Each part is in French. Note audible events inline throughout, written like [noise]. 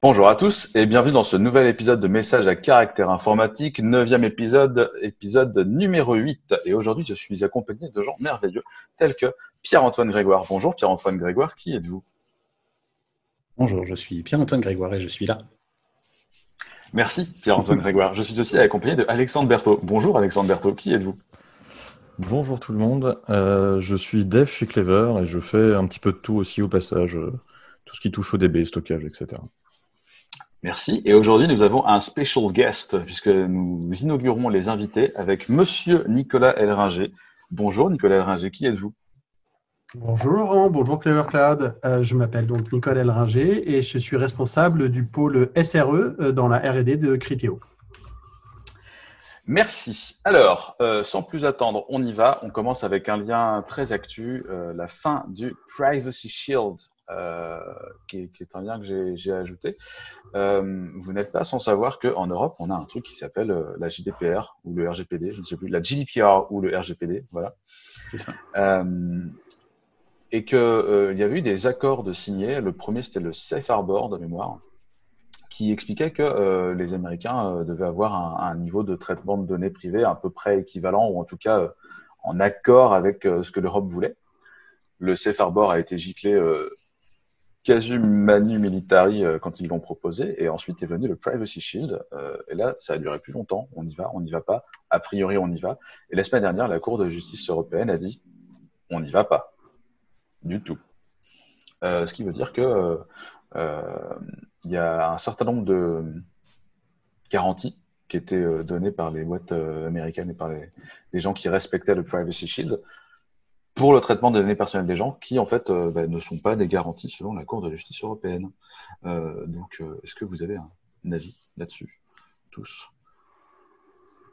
Bonjour à tous et bienvenue dans ce nouvel épisode de Messages à caractère informatique, neuvième épisode, épisode numéro 8. Et aujourd'hui, je suis accompagné de gens merveilleux tels que Pierre-Antoine Grégoire. Bonjour Pierre-Antoine Grégoire, qui êtes-vous? Bonjour, je suis Pierre-Antoine Grégoire et je suis là. Merci Pierre-Antoine Grégoire. Je suis aussi accompagné de Alexandre Berthaud. Bonjour Alexandre Berthaud, qui êtes-vous? Bonjour tout le monde, euh, je suis dev chez Clever et je fais un petit peu de tout aussi au passage, euh, tout ce qui touche au DB, stockage, etc. Merci. Et aujourd'hui, nous avons un special guest, puisque nous inaugurons les invités avec Monsieur Nicolas Elringer. Bonjour Nicolas Elringer, qui êtes-vous? Bonjour Laurent, bonjour Clever Cloud. Euh, je m'appelle donc Nicolas Elringer et je suis responsable du pôle SRE euh, dans la R&D de Criteo. Merci. Alors, euh, sans plus attendre, on y va. On commence avec un lien très actu, la fin du Privacy Shield euh, qui, est, un lien que j'ai ajouté. Euh, vous n'êtes pas sans savoir qu'en Europe, on a un truc qui s'appelle euh, la JDPR ou le RGPD, je ne sais plus, la GDPR ou le RGPD, voilà. Ça. et qu'il il y avait eu des accords de signer. Le premier, c'était le Safe Harbor de mémoire, qui expliquait que les Américains devaient avoir un, un, niveau de traitement de données privées à peu près équivalent, ou en tout cas en accord avec ce que l'Europe voulait. Le Safe Harbor a été giclé casu manu militari euh, quand ils l'ont proposé, et ensuite est venu le Privacy Shield, euh, et là, ça a duré plus longtemps. On y va, on n'y va pas. A priori, on y va. Et la semaine dernière, la Cour de justice européenne a dit, on n'y va pas, du tout. Euh, ce qui veut dire que il y a un certain nombre de garanties qui étaient données par les boîtes américaines et par les, les gens qui respectaient le Privacy Shield pour le traitement des données personnelles des gens qui, en fait, euh, bah, ne sont pas des garanties selon la Cour de justice européenne. Euh, donc, euh, est-ce que vous avez un avis là-dessus, tous?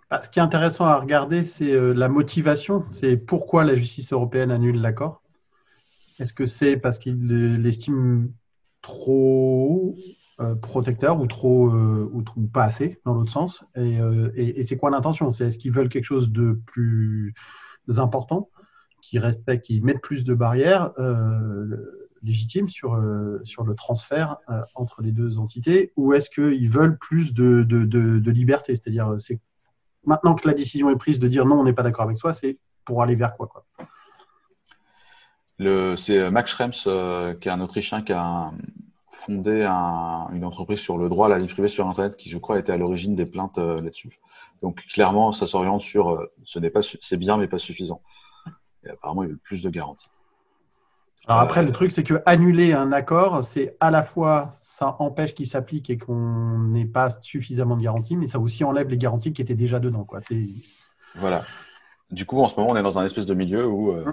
Bah, Ce qui est intéressant à regarder, c'est la motivation. C'est pourquoi la justice européenne annule l'accord. Est-ce que c'est parce qu'il l'estime trop protecteur ou trop ou, pas assez dans l'autre sens? Et, et c'est quoi l'intention? C'est est-ce qu'ils veulent quelque chose de plus important? Qui respectent, qui mettent plus de barrières euh, légitimes sur, euh, sur le transfert euh, entre les deux entités, ou est-ce qu'ils veulent plus de, liberté? C'est-à-dire, c'est maintenant que la décision est prise de dire non, on n'est pas d'accord avec soi, c'est pour aller vers quoi, quoi? C'est Max Schrems, qui est un Autrichien qui a fondé une entreprise sur le droit à la vie privée sur Internet, qui je crois était à l'origine des plaintes là-dessus. Donc clairement, ça s'oriente sur ce n'est pas c'est bien mais pas suffisant. Et apparemment, il veut plus de garanties. Alors après, le truc, c'est que annuler un accord, c'est à la fois ça empêche qu'il s'applique et qu'on n'ait pas suffisamment de garanties, mais ça aussi enlève les garanties qui étaient déjà dedans. Quoi. Voilà. Du coup, en ce moment, on est dans un espèce de milieu où. Euh,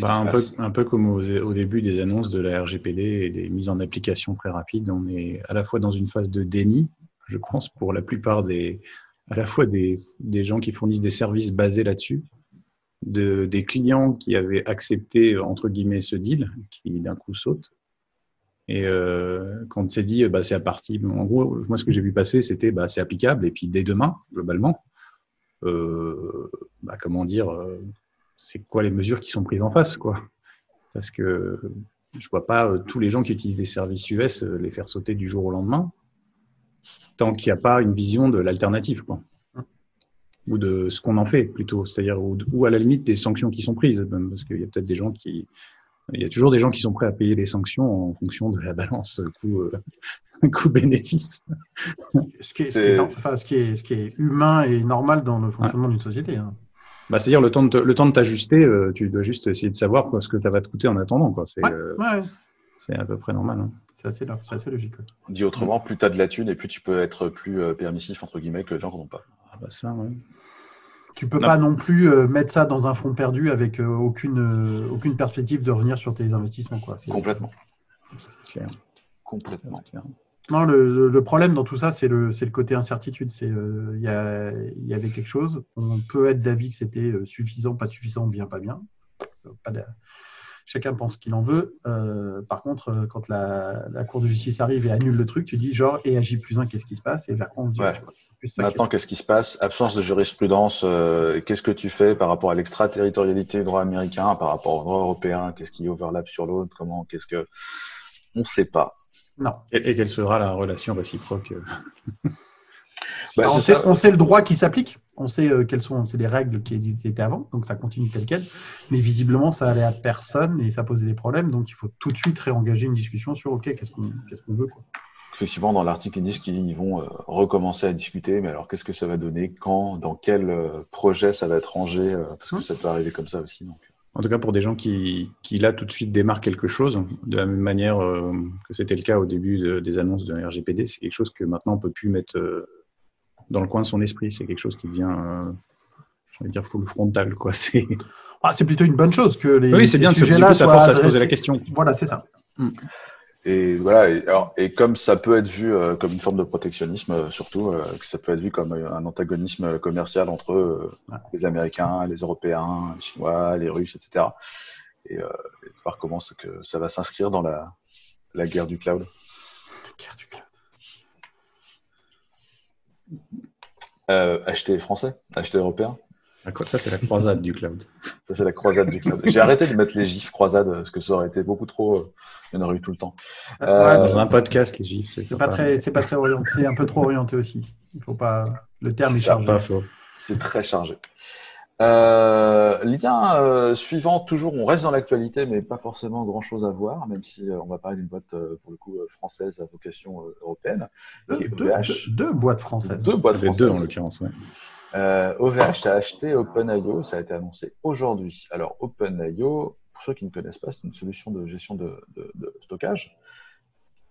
bah, un, peu, un, peu, comme au, au, début des annonces de la RGPD et des mises en application très rapides, on est à la fois dans une phase de déni, je pense, pour la plupart des, à la fois des, des gens qui fournissent des services basés là-dessus, de, des clients qui avaient accepté, entre guillemets, ce deal, qui d'un coup saute. Et euh, quand c'est dit, bah, c'est à partir. En gros, moi, ce que j'ai vu passer, c'était bah, c'est applicable. Et puis, dès demain, globalement, euh, bah, comment dire, euh, c'est quoi les mesures qui sont prises en face, quoi Parce que je vois pas euh, tous les gens qui utilisent des services US euh, les faire sauter du jour au lendemain, tant qu'il n'y a pas une vision de l'alternative, quoi ou de ce qu'on en fait plutôt, c'est-à-dire ou, à la limite des sanctions qui sont prises, parce qu'il y a peut-être des gens qui, il y a toujours des gens qui sont prêts à payer les sanctions en fonction de la balance coût, euh, [laughs] coût bénéfice. Ce qui, est, ce, qui est, ce qui est humain et normal dans le fonctionnement d'une société. Hein. Bah, c'est-à-dire le temps de le temps de t'ajuster, euh, tu dois juste essayer de savoir quoi, ce que ça va te coûter en attendant. Quoi. C'est, euh, c'est à peu près normal. Hein. C'est assez, assez, logique. Dit autrement, plus tu as de la thune et plus tu peux être plus permissif entre guillemets que les gens qui n'ont pas. Ah bah ça, ouais. Tu peux pas non plus euh, mettre ça dans un fonds perdu avec euh, aucune, euh, aucune perspective de revenir sur tes investissements. Quoi. Complètement. Clair. Complètement. Non, le, le, problème dans tout ça, c'est le, le côté incertitude. C'est il y, y, avait quelque chose. On peut être d'avis que c'était suffisant, pas suffisant, bien, pas bien. Pas de, chacun pense qu'il en veut. Euh, par contre, euh, quand la, Cour de justice arrive et annule le truc, tu dis genre, et agit plus un, qu'est-ce qui se passe? Et vers on se dit, Maintenant, qu'est-ce qui se passe? Absence de jurisprudence, euh, qu'est-ce que tu fais par rapport à l'extraterritorialité du droit américain, par rapport au droit européen? Qu'est-ce qui overlap sur l'autre? Comment Qu'est-ce que. On ne sait pas. Non. Et, quelle sera la relation réciproque bah, on, sait, on, sait, le droit qui s'applique. On sait euh, quelles sont les règles qui étaient avant, donc ça continue tel quel. Mais visiblement, ça allait à personne et ça posait des problèmes. Donc il faut tout de suite réengager une discussion sur OK, qu'est-ce qu'on veut. Quoi. Effectivement, dans l'article, ils disent qu'ils vont euh, recommencer à discuter, mais alors qu'est-ce que ça va donner, quand, dans quel euh, projet ça va être rangé, parce que ça peut arriver comme ça aussi. Donc. En tout cas, pour des gens qui, qui, là, tout de suite démarrent quelque chose, de la même manière que c'était le cas au début des annonces de RGPD, c'est quelque chose que maintenant on peut plus mettre dans le coin de son esprit. C'est quelque chose qui devient, euh, je vais dire, full frontal. Quoi. [laughs] C'est... Ah, c'est plutôt une bonne chose que les. Oui, c'est bien, que là ça force à se poser la question. Voilà, c'est ça. Hmm. Et voilà, et, alors, et, comme ça peut être vu euh, comme une forme de protectionnisme, euh, surtout, que ça peut être vu comme un antagonisme commercial entre les Américains, les Européens, les Chinois, les Russes, etc. Et, voir comment que ça va s'inscrire dans la, la guerre du cloud. La guerre du cloud. Euh, acheter français, acheter européen. Ça, c'est la croisade du cloud. Ça, c'est la croisade du cloud. J'ai arrêté de mettre les gifs croisade parce que ça aurait été beaucoup trop. Euh, il y en aurait eu tout le temps. Euh, dans un podcast, les gifs. C'est pas, très, c'est pas très orienté. C'est un peu trop orienté aussi. Il faut pas. Le terme est, chargé. Pas faux. C'est très chargé. Euh, lien euh, suivant, toujours, on reste dans l'actualité, mais pas forcément grand-chose à voir, même si euh, on va parler d'une boîte, euh, pour le coup, française à vocation européenne. Deux, deux, boîtes françaises. Deux boîtes françaises. Deux, en l'occurrence, ouais. OVH a acheté OpenIO, ça a été annoncé aujourd'hui. Alors, OpenIO, pour ceux qui ne connaissent pas, c'est une solution de gestion de, de, de stockage.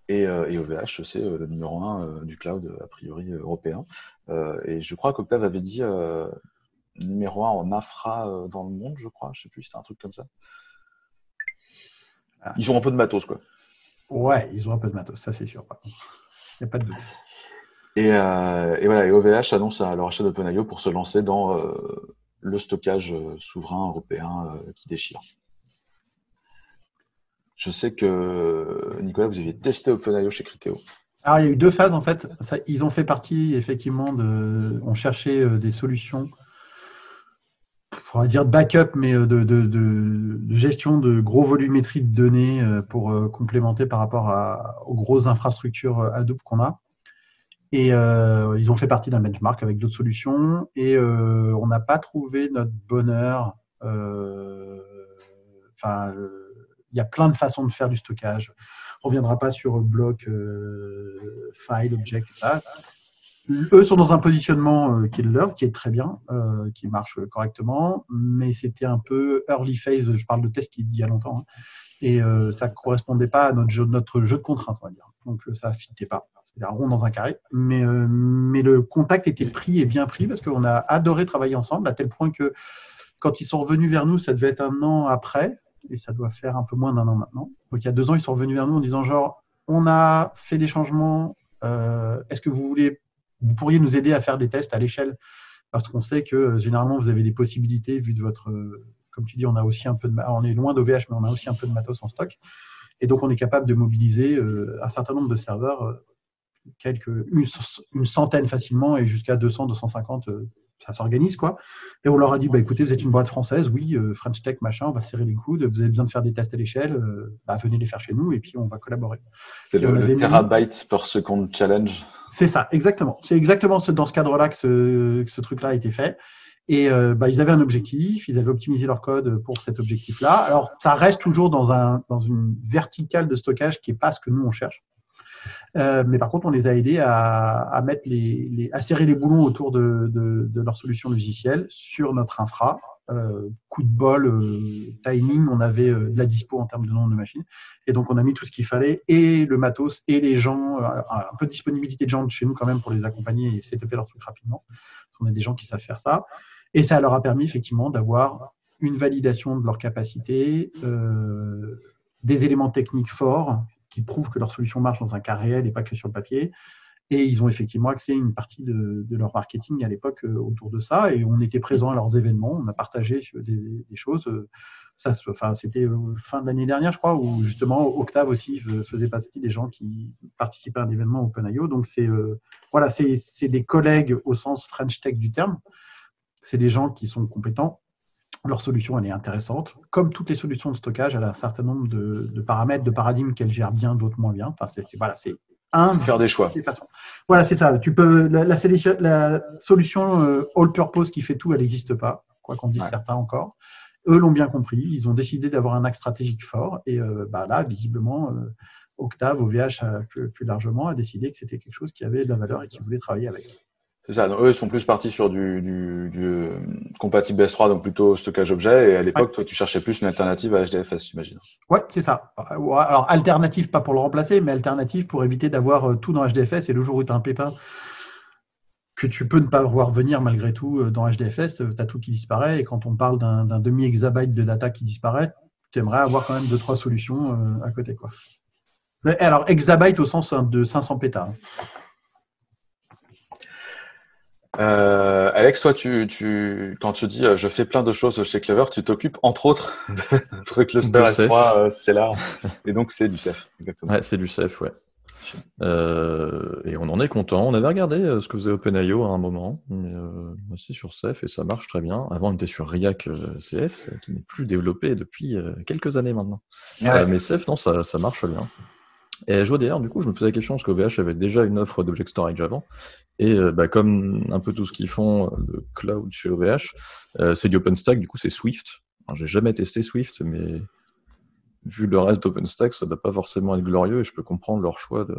Et, et, OVH, c'est le numéro un du cloud, a priori, européen. et je crois qu'Octave avait dit numéro un en infra euh, dans le monde, je crois. Je sais plus, c'était un truc comme ça. Ah. Ils ont un peu de matos, quoi. Ouais, ils ont un peu de matos, ça c'est sûr. Il n'y a pas de doute. Et, euh, et, voilà, et OVH annonce leur achat d'OpenIO pour se lancer dans euh, le stockage souverain européen qui déchire. Je sais que, Nicolas, vous aviez testé OpenIO chez Criteo. Alors, il y a eu deux phases en fait. ils ont fait partie effectivement de. On cherchait des solutions va dire de backup, mais euh, de, gestion de gros volumétrie de données euh, pour euh, complémenter par rapport aux grosses infrastructures Hadoop qu'on a. Et ils ont fait partie d'un benchmark avec d'autres solutions et on n'a pas trouvé notre bonheur. Enfin, il y a plein de façons de faire du stockage. On ne reviendra pas sur bloc, file, object, ça eux sont dans un positionnement euh, qui est leur, qui est très bien, euh, qui marche correctement, mais c'était un peu early phase. Je parle de test qui il y a longtemps, hein, et euh, ça correspondait pas à notre jeu, notre jeu de contrainte, on va dire. Donc ça fitait pas. C'est un rond dans un carré, mais mais le contact était pris et bien pris parce qu'on a adoré travailler ensemble à tel point que quand ils sont revenus vers nous, ça devait être un an après, et ça doit faire un peu moins d'un an maintenant. Donc il y a deux ans, ils sont revenus vers nous en disant genre, on a fait des changements. Est-ce que vous voulez vous pourriez nous aider à faire des tests à l'échelle parce qu'on sait que euh, généralement vous avez des possibilités vu de votre, euh, comme tu dis, on a aussi un peu de, on est loin d'OVH, mais on a aussi un peu de matos en stock, et donc on est capable de mobiliser euh, un certain nombre de serveurs, quelques, une, centaine facilement et jusqu'à 200, 250 ça s'organise quoi. Et on leur a dit bah écoutez vous êtes une boîte française, oui French Tech machin, on va serrer les coudes, vous avez besoin de faire des tests à l'échelle, bah, venez les faire chez nous et puis on va collaborer. C'est le, le terabyte per second challenge. C'est ça, exactement. C'est exactement dans ce cadre-là que ce, truc-là a été fait. Et euh, bah, ils avaient un objectif, ils avaient optimisé leur code pour cet objectif-là. Alors, ça reste toujours dans, un, dans une verticale de stockage qui n'est pas ce que nous, on cherche. Euh, mais par contre, on les a aidés à, mettre les, à serrer les boulons autour de, de, de leur solution logicielle sur notre infra euh, coup de bol, euh, timing, on avait de la dispo en termes de nombre de machines. Et donc, on a mis tout ce qu'il fallait, et le matos, et les gens, un peu de disponibilité de gens chez nous quand même pour les accompagner et fait leur truc rapidement. On a des gens qui savent faire ça. Et ça leur a permis effectivement d'avoir une validation de leur capacité, des éléments techniques forts qui prouvent que leur solution marche dans un cas réel et pas que sur le papier, et ils ont effectivement axé une partie de, leur marketing à l'époque euh, autour de ça. Et on était présent à leurs événements, on a partagé des, choses. Euh, ça, enfin, c'était euh, fin de l'année dernière, je crois, où justement Octave aussi faisait partie des gens qui participaient à un événement OpenIO. Donc c'est voilà, c'est des collègues au sens French Tech du terme. C'est des gens qui sont compétents Leur solution, elle est intéressante. Comme toutes les solutions de stockage, elle a un certain nombre de, paramètres, de paradigmes qu'elle gère bien, d'autres moins bien. Enfin, c'est, voilà, c'est un. Faire des choix. Voilà, c'est ça. Tu peux, la, la, solution euh, all-purpose qui fait tout, elle n'existe pas, quoi qu'on dise certains encore. Eux l'ont bien compris. Ils ont décidé d'avoir un axe stratégique fort. Et euh, bah, là, visiblement, euh, Octave, OVH, plus, plus largement, a décidé que c'était quelque chose qui avait de la valeur et qu'ils voulaient travailler avec. C'est ça. eux, ils sont plus partis sur du, du, du euh, compatible S3, donc plutôt stockage objet. Et à l'époque, toi, tu cherchais plus une alternative à HDFS, j'imagine. Ouais, c'est ça. Alors, alternative, pas pour le remplacer, mais alternative pour éviter d'avoir euh, tout dans HDFS. Et le jour où tu as un pépin que tu peux ne pas voir venir malgré tout euh, dans HDFS, tu as tout qui disparaît. Et quand on parle d'un demi-exabyte de data qui disparaît, tu aimerais avoir quand même deux, trois solutions à côté. Quoi. alors, exabyte au sens de 500 pétas. Hein. Euh, Alex, toi, tu, tu, quand tu dis euh, je fais plein de choses chez Clever, tu t'occupes entre autres [laughs] de trucs cluster S3, euh, c'est là, et donc c'est du CEF. Exactement. Ouais, c'est du CEF, ouais. Euh, et on en est content. On avait regardé euh, ce que faisait OpenIO à un moment, mais euh, aussi sur CEF et ça marche très bien. Avant, on était sur React CF, qui n'est plus développé depuis quelques années maintenant. mais CEF, non, ça, ça marche bien. Et je vois d'ailleurs, du coup, je me posais la question parce qu'OVH avait déjà une offre d'object storage avant. Et euh, bah, comme un peu tout ce qu'ils font euh, de cloud chez OVH, euh, c'est du OpenStack, du coup, c'est Swift. J'ai jamais testé Swift, mais vu le reste d'OpenStack, ça ne doit pas forcément être glorieux et je peux comprendre leur choix de,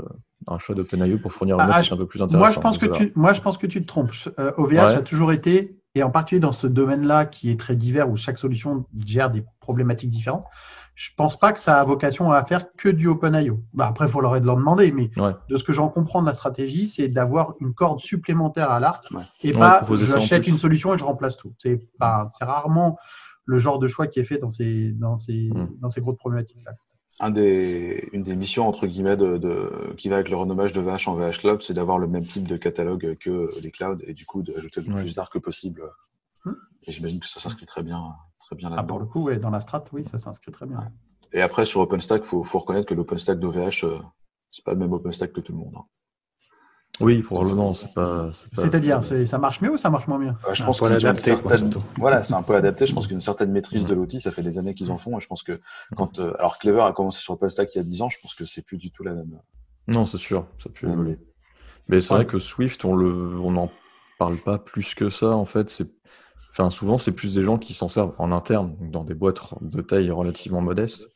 un choix d'OpenIO pour fournir un ah, un peu plus intéressant. Moi, je pense, que tu, moi, je pense que tu te trompes. OVH a toujours été, et en particulier dans ce domaine-là qui est très divers où chaque solution gère des problématiques différentes, je pense pas que ça a vocation à faire que du OpenIO. Bah après, il faut leur, leur demander, mais de ce que j'en comprends de la stratégie, c'est d'avoir une corde supplémentaire à l'arc et pas j'achète une solution et je remplace tout. C'est rarement le genre de choix qui est fait dans ces, dans ces, mm. dans ces grosses problématiques-là. Un des, une des missions entre guillemets de, de, qui va avec le renommage de VH en VH Cloud, c'est d'avoir le même type de catalogue que les clouds et du coup d'ajouter le plus d'art que possible. Mm. Et j'imagine que ça s'inscrit très bien très bien ah, pour le coup, dans la strat, oui, ça s'inscrit très bien. Et après, sur OpenStack, il faut, faut, reconnaître que l'OpenStack d'OVH, euh, c'est pas le même OpenStack que tout le monde. Hein. Oui, probablement, c'est pas. C'est-à-dire, ça marche mieux ou ça marche moins bien Je pense qu'on adapté. Voilà, c'est un peu adapté. Je pense qu'une certaine maîtrise de l'outil, ça fait des années qu'ils en font. Et je pense que quand, euh, alors Clever a commencé sur OpenStack il y a 10 ans, je pense que c'est plus du tout la même. Non, c'est sûr, ça peut évoluer. Mais c'est vrai que Swift, on le, on n'en parle pas plus que ça. En fait, c'est Enfin, souvent, c'est plus des gens qui s'en servent en interne, dans des boîtes de taille relativement modeste,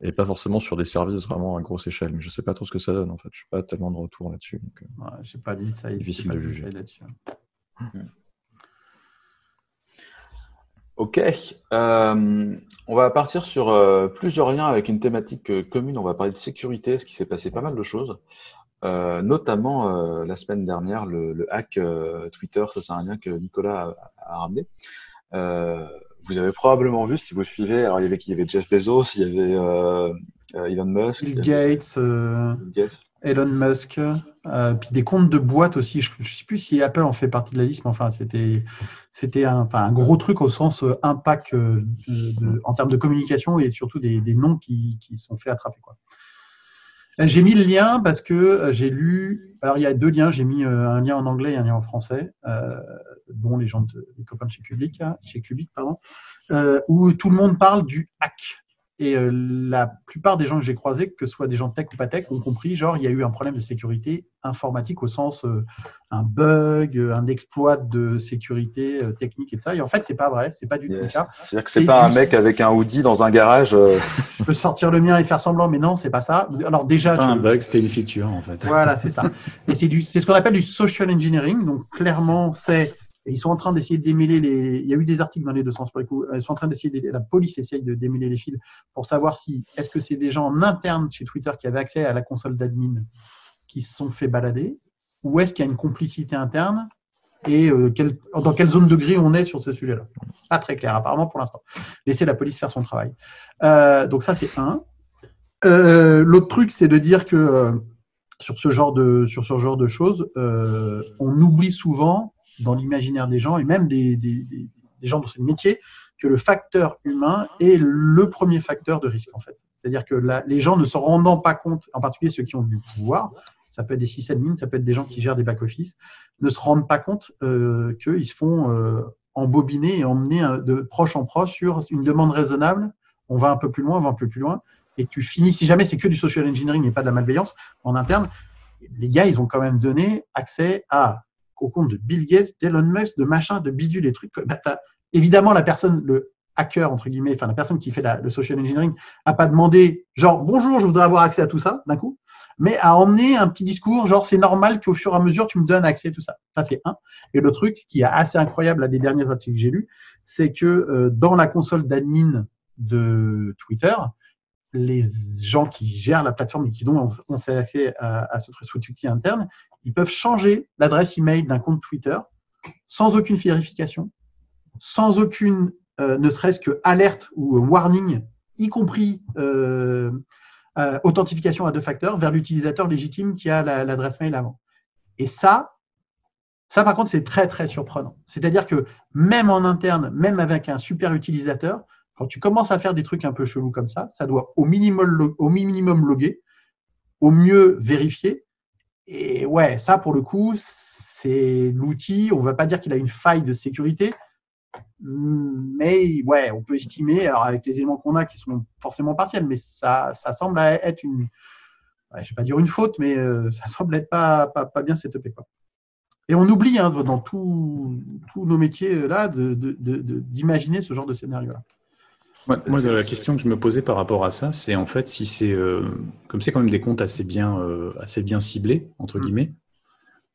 et pas forcément sur des services vraiment à grosse échelle. Mais je sais pas trop ce que ça donne, en fait. Je suis pas tellement de retour là-dessus. Euh, j'ai pas dit ça. Difficile de juger. Ok. Euh, on va partir sur euh, plusieurs liens avec une thématique commune. On va parler de sécurité, ce qui s'est passé pas mal de choses. Euh, notamment euh, la semaine dernière, le, le hack euh, Twitter, ça c'est un lien que Nicolas a, a ramené. vous avez probablement vu, si vous suivez, alors il y avait qui? Il y avait Jeff Bezos, il y avait Elon Musk, Bill Gates, Elon Musk, puis des comptes de boîtes aussi. Je ne sais plus si Apple en fait partie de la liste, mais enfin c'était c'était un, enfin, un gros truc au sens impact de, en termes de communication et surtout des, des noms qui, qui sont fait attraper quoi. Euh, j'ai mis le lien parce que euh, j'ai lu. Alors, il y a deux liens. J'ai mis euh, un lien en anglais et un lien en français, euh, dont les gens, de, les copains de chez Public, chez Public, pardon, euh, où tout le monde parle du hack. Et euh, la plupart des gens que j'ai croisés, que ce soit des gens tech ou pas tech, ont compris, genre, il y a eu un problème de sécurité informatique au sens euh, un bug, un exploit de sécurité euh, technique et de ça. Et en fait, c'est pas vrai, c'est pas du tout le cas. C'est-à-dire que c'est pas un mec avec un hoodie dans un garage. [laughs] Je peux sortir le mien et faire semblant, mais non, c'est pas ça. Alors déjà, pas un bug, c'était une feature en fait. Voilà, c'est ça. Et c'est du, c'est ce qu'on appelle du social engineering. Donc clairement, c'est et ils sont en train d'essayer de démêler les. Il y a eu des articles dans les deux sens pour les coups. Ils sont en train d'essayer. De... La police essaye de démêler les fils pour savoir si est-ce que c'est des gens en interne chez Twitter qui avaient accès à la console d'admin qui se sont fait balader, ou est-ce qu'il y a une complicité interne et euh, dans quelle zone de gris on est sur ce sujet-là? Pas très clair apparemment pour l'instant. Laissez la police faire son travail. Euh, donc ça c'est un. Euh, L'autre truc c'est de dire que euh, sur ce genre de choses, euh, on oublie souvent dans l'imaginaire des gens et même des, gens dans ce métier que le facteur humain est le premier facteur de risque en fait. C'est-à-dire que les gens ne se rendant pas compte, en particulier ceux qui ont du pouvoir, ça peut être des sysadmins, ça peut être des gens qui gèrent des back-office, ne se rendent pas compte euh, qu'ils se font euh, embobiner et emmener de proche en proche sur une demande raisonnable. On va un peu plus loin, on va un peu plus loin. Et tu finis, si jamais c'est que du social engineering et pas de la malveillance en interne, les gars, ils ont quand même donné accès à, au compte de Bill Gates, d'Elon Musk, de machin, de bidule, des trucs. Bah, évidemment, la personne, le hacker, entre guillemets, enfin, la personne qui fait le social engineering, n'a pas demandé, genre, bonjour, je voudrais avoir accès à tout ça, d'un coup, mais a emmené un petit discours, genre, c'est normal qu'au fur et à mesure, tu me donnes accès à tout ça. Ça, c'est un. Et le truc, ce qui est assez incroyable, là, des derniers articles que j'ai lus, c'est que euh, dans la console d'admin de Twitter, les gens qui gèrent la plateforme et qui ont, accès à, ce outil interne, ils peuvent changer l'adresse email d'un compte Twitter sans aucune vérification, sans aucune, euh, ne serait-ce que alerte ou warning, y compris euh, euh, authentification à deux facteurs, vers l'utilisateur légitime qui a l'adresse mail avant. Et ça, ça par contre, c'est très très surprenant. C'est-à-dire que même en interne, même avec un super utilisateur, quand tu commences à faire des trucs un peu chelous comme ça, ça doit au minimum, loguer, au mieux vérifier. Et ouais, ça pour le coup, c'est l'outil. On ne va pas dire qu'il a une faille de sécurité, mais ouais, on peut estimer, alors avec les éléments qu'on a qui sont forcément partiels, mais ça, ça semble être une, je ne vais pas dire une faute, mais euh, ça semble être pas, pas, bien setupé. Quoi. Et on oublie hein, dans tous nos métiers là d'imaginer ce genre de scénario-là moi, la question que je me posais par rapport à ça, c'est en fait si c'est euh, comme c'est quand même des comptes assez bien, euh, assez bien ciblés entre mm. guillemets,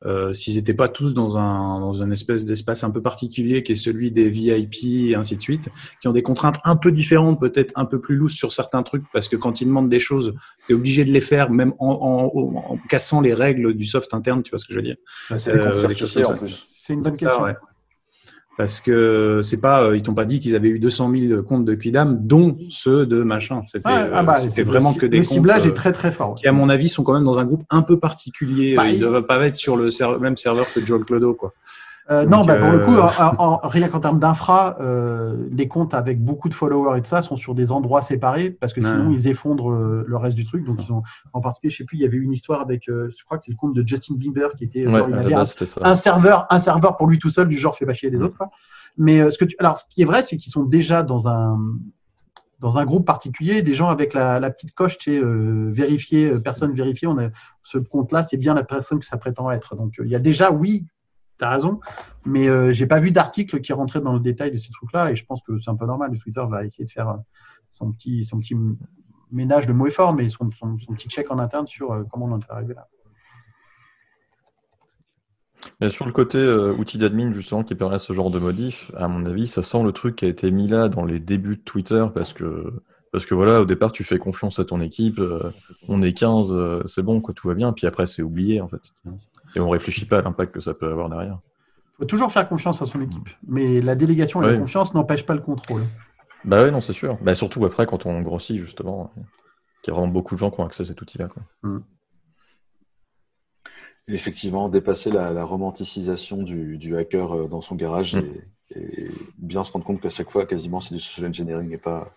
euh, s'ils n'étaient pas tous dans un dans un espèce d'espace un peu particulier qui est celui des VIP et ainsi de suite, qui ont des contraintes un peu différentes, peut-être un peu plus lousses sur certains trucs, parce que quand ils demandent des choses, tu es obligé de les faire même en, en, cassant les règles du soft interne, tu vois ce que je veux dire. C'est une bonne question parce que c'est pas, euh, ils t'ont pas dit qu'ils avaient eu 200 000 comptes de Quidam, dont ceux de machin. C'était ah, bah, euh, vraiment que des le comptes. Le ciblage est euh, très très fort. Qui, à mon avis, sont quand même dans un groupe un peu particulier. Bah, ils ne doivent pas être sur le même serveur que Joel Clodo, quoi. Euh, non, bah, pour le coup, en, rien qu'en termes d'infra, euh, les comptes avec beaucoup de followers et de ça sont sur des endroits séparés parce que sinon ils effondrent euh, le reste du truc. Donc ils ont, en particulier, je sais plus, il y avait une histoire avec, je crois que c'est le compte de Justin Bieber qui était, genre, il avait un, serveur, un serveur pour lui tout seul, du genre fait pas chier les mm. autres. Quoi. Mais ce que tu, alors ce qui est vrai, c'est qu'ils sont déjà dans un dans un groupe particulier, des gens avec la, la petite coche, tu sais, vérifié, personne vérifiée, on a ce compte-là, c'est bien la personne que ça prétend être. Donc il y a déjà, oui, tu as raison. Mais euh, j'ai pas vu d'article qui rentrait dans le détail de ces trucs-là. Et je pense que c'est un peu normal. Twitter va essayer de faire euh, son petit, ménage de mots et forts, mais son, son, petit check en interne sur euh, comment on en est arrivé là. Sur le côté outil d'admin, justement, qui permet ce genre de modif, à mon avis, ça sent le truc qui a été mis là dans les débuts de Twitter parce que parce que voilà, au départ, tu fais confiance à ton équipe, euh, on est 15, euh, c'est bon, quoi, tout va bien, puis après, c'est oublié, en fait. Et on réfléchit pas à l'impact que ça peut avoir derrière. Il faut toujours faire confiance à son équipe, mais la délégation et la confiance n'empêchent pas le contrôle. Bah oui, non, c'est sûr. Bah, surtout après, quand on grossit, justement, qu'il y a vraiment beaucoup de gens qui ont accès à cet outil-là. Mm. Effectivement, dépasser la, romanticisation du, hacker euh, dans son garage mm. et, bien se rendre compte qu'à chaque fois, quasiment, c'est du social engineering et pas,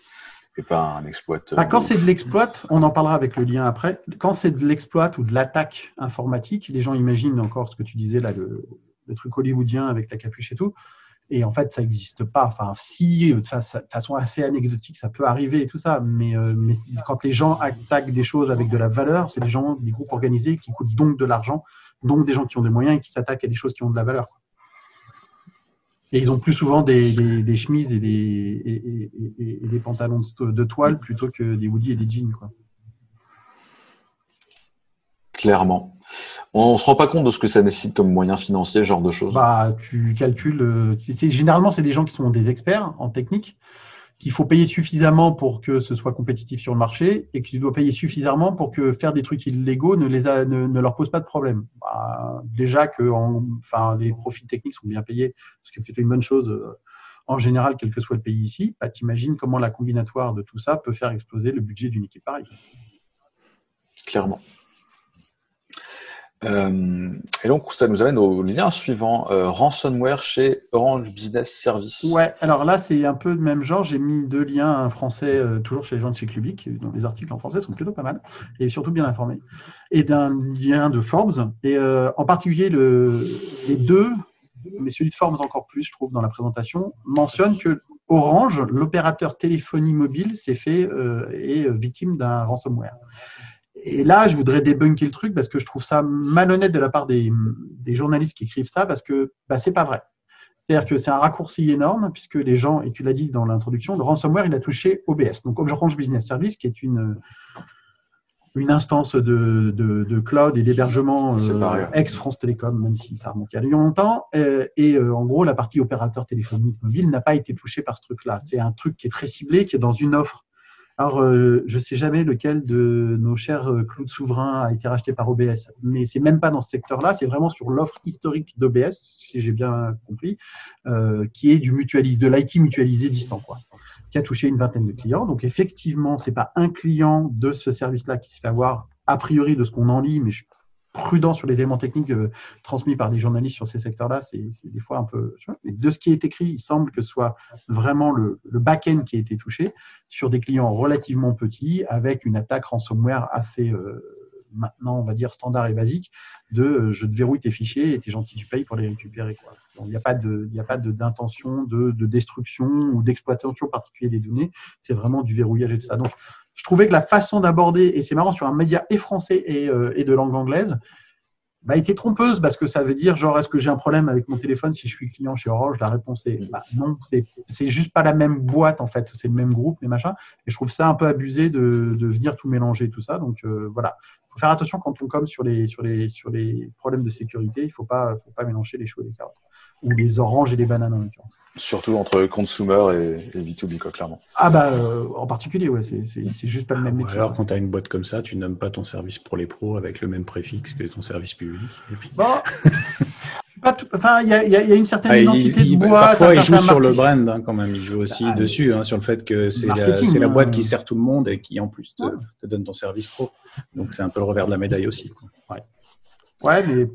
et pas un exploit. Euh, bah, quand c'est de l'exploit, on en parlera avec le lien après. Quand c'est de l'exploit ou de l'attaque informatique, les gens imaginent encore ce que tu disais là, le, truc hollywoodien avec la capuche et tout. Et en fait, ça n'existe pas. Enfin, si, de façon assez anecdotique, ça peut arriver et tout ça. Mais, euh, mais quand les gens attaquent des choses avec de la valeur, c'est des gens, des groupes organisés qui coûtent donc de l'argent, donc des gens qui ont des moyens et qui s'attaquent à des choses qui ont de la valeur. Et ils ont plus souvent des, des, chemises et des, et, des pantalons de, toile plutôt que des hoodies et des jeans. Quoi. Clairement. On ne se rend pas compte de ce que ça nécessite comme moyen financier, genre de choses. Bah, tu calcules. Euh, généralement, c'est des gens qui sont des experts en technique qu'il faut payer suffisamment pour que ce soit compétitif sur le marché et que tu dois payer suffisamment pour que faire des trucs illégaux ne, leur pose pas de problème. Bah, déjà que les profits techniques sont bien payés, ce qui est plutôt une bonne chose euh, en général, quel que soit le pays ici. Bah, T'imagines comment la combinatoire de tout ça peut faire exploser le budget d'une équipe pareille. Clairement. Euh, et donc, ça nous amène au lien suivant, euh, ransomware chez Orange Business Service. Ouais, alors là, c'est un peu le même genre. J'ai mis deux liens, un français, euh, toujours chez les gens de chez Clubic, dont les articles en français sont plutôt pas mal, et surtout bien informés, et d'un lien de Forbes. Et en particulier, le, les deux mais celui de Forms encore plus, je trouve, dans la présentation, mentionne que Orange, l'opérateur téléphonie mobile, s'est fait euh, est victime d'un ransomware. Et là, je voudrais débunker le truc parce que je trouve ça malhonnête de la part des, journalistes qui écrivent ça parce que bah, c'est pas vrai. C'est-à-dire que c'est un raccourci énorme puisque les gens, et tu l'as dit dans l'introduction, le ransomware, il a touché OBS, donc Orange Business Service, qui est une, une instance de, de, cloud et d'hébergement euh, ex-France Télécom, même si ça remonte a longtemps. Et, et euh, en gros, la partie opérateur téléphonique mobile n'a pas été touchée par ce truc-là. C'est un truc qui est très ciblé, qui est dans une offre alors, euh, je ne sais jamais lequel de nos chers euh, clouds souverains a été racheté par OBS, mais c'est même pas dans ce secteur-là, c'est vraiment sur l'offre historique d'OBS, si j'ai bien compris, euh, qui est du mutualisé, de l'IT mutualisé distant, quoi, qui a touché une vingtaine de clients. Donc, effectivement, c'est pas un client de ce service-là qui se fait avoir, a priori de ce qu'on en lit, mais je prudent sur les éléments techniques euh, transmis par des journalistes sur ces secteurs-là, c'est des fois un peu. Mais de ce qui est écrit, il semble que ce soit vraiment le, le back-end qui a été touché sur des clients relativement petits, avec une attaque ransomware assez euh, maintenant, on va dire standard et basique, de euh, je te verrouille tes fichiers et t'es gentil, tu payes pour les récupérer. Il n'y a pas de, il a pas d'intention de, de, destruction ou d'exploitation particulière des données. C'est vraiment du verrouillage et tout ça. Donc je trouvais que la façon d'aborder, et c'est marrant sur un média et français et, euh, et de langue anglaise, bah, était trompeuse parce que ça veut dire genre est-ce que j'ai un problème avec mon téléphone si je suis client chez Orange? La réponse est bah, non, c'est juste pas la même boîte en fait, c'est le même groupe, les machins. Et je trouve ça un peu abusé de, de venir tout mélanger tout ça. Donc euh, voilà, faut faire attention quand on comme sur les sur les sur les problèmes de sécurité, il faut pas faut pas mélanger les choux et les carottes ou les oranges et les bananes en l'occurrence. Surtout entre consumer et, et B2B, quoi, clairement. Ah bah, euh, en particulier, ouais, c'est juste pas le même métier. Alors, quand tu as une boîte comme ça, tu nommes pas ton service pour les pros avec le même préfixe que ton service public. Bon. [laughs] Enfin, il y, y, a une certaine ah, identité de boîte. Parfois, il joue sur le brand hein, quand même. Il joue aussi ah, dessus, hein, sur le fait que c'est la, la, boîte qui hein. sert tout le monde et qui en plus te, te donne ton service pro. Donc c'est un peu le revers de la médaille aussi. Quoi. Ouais. ouais, mais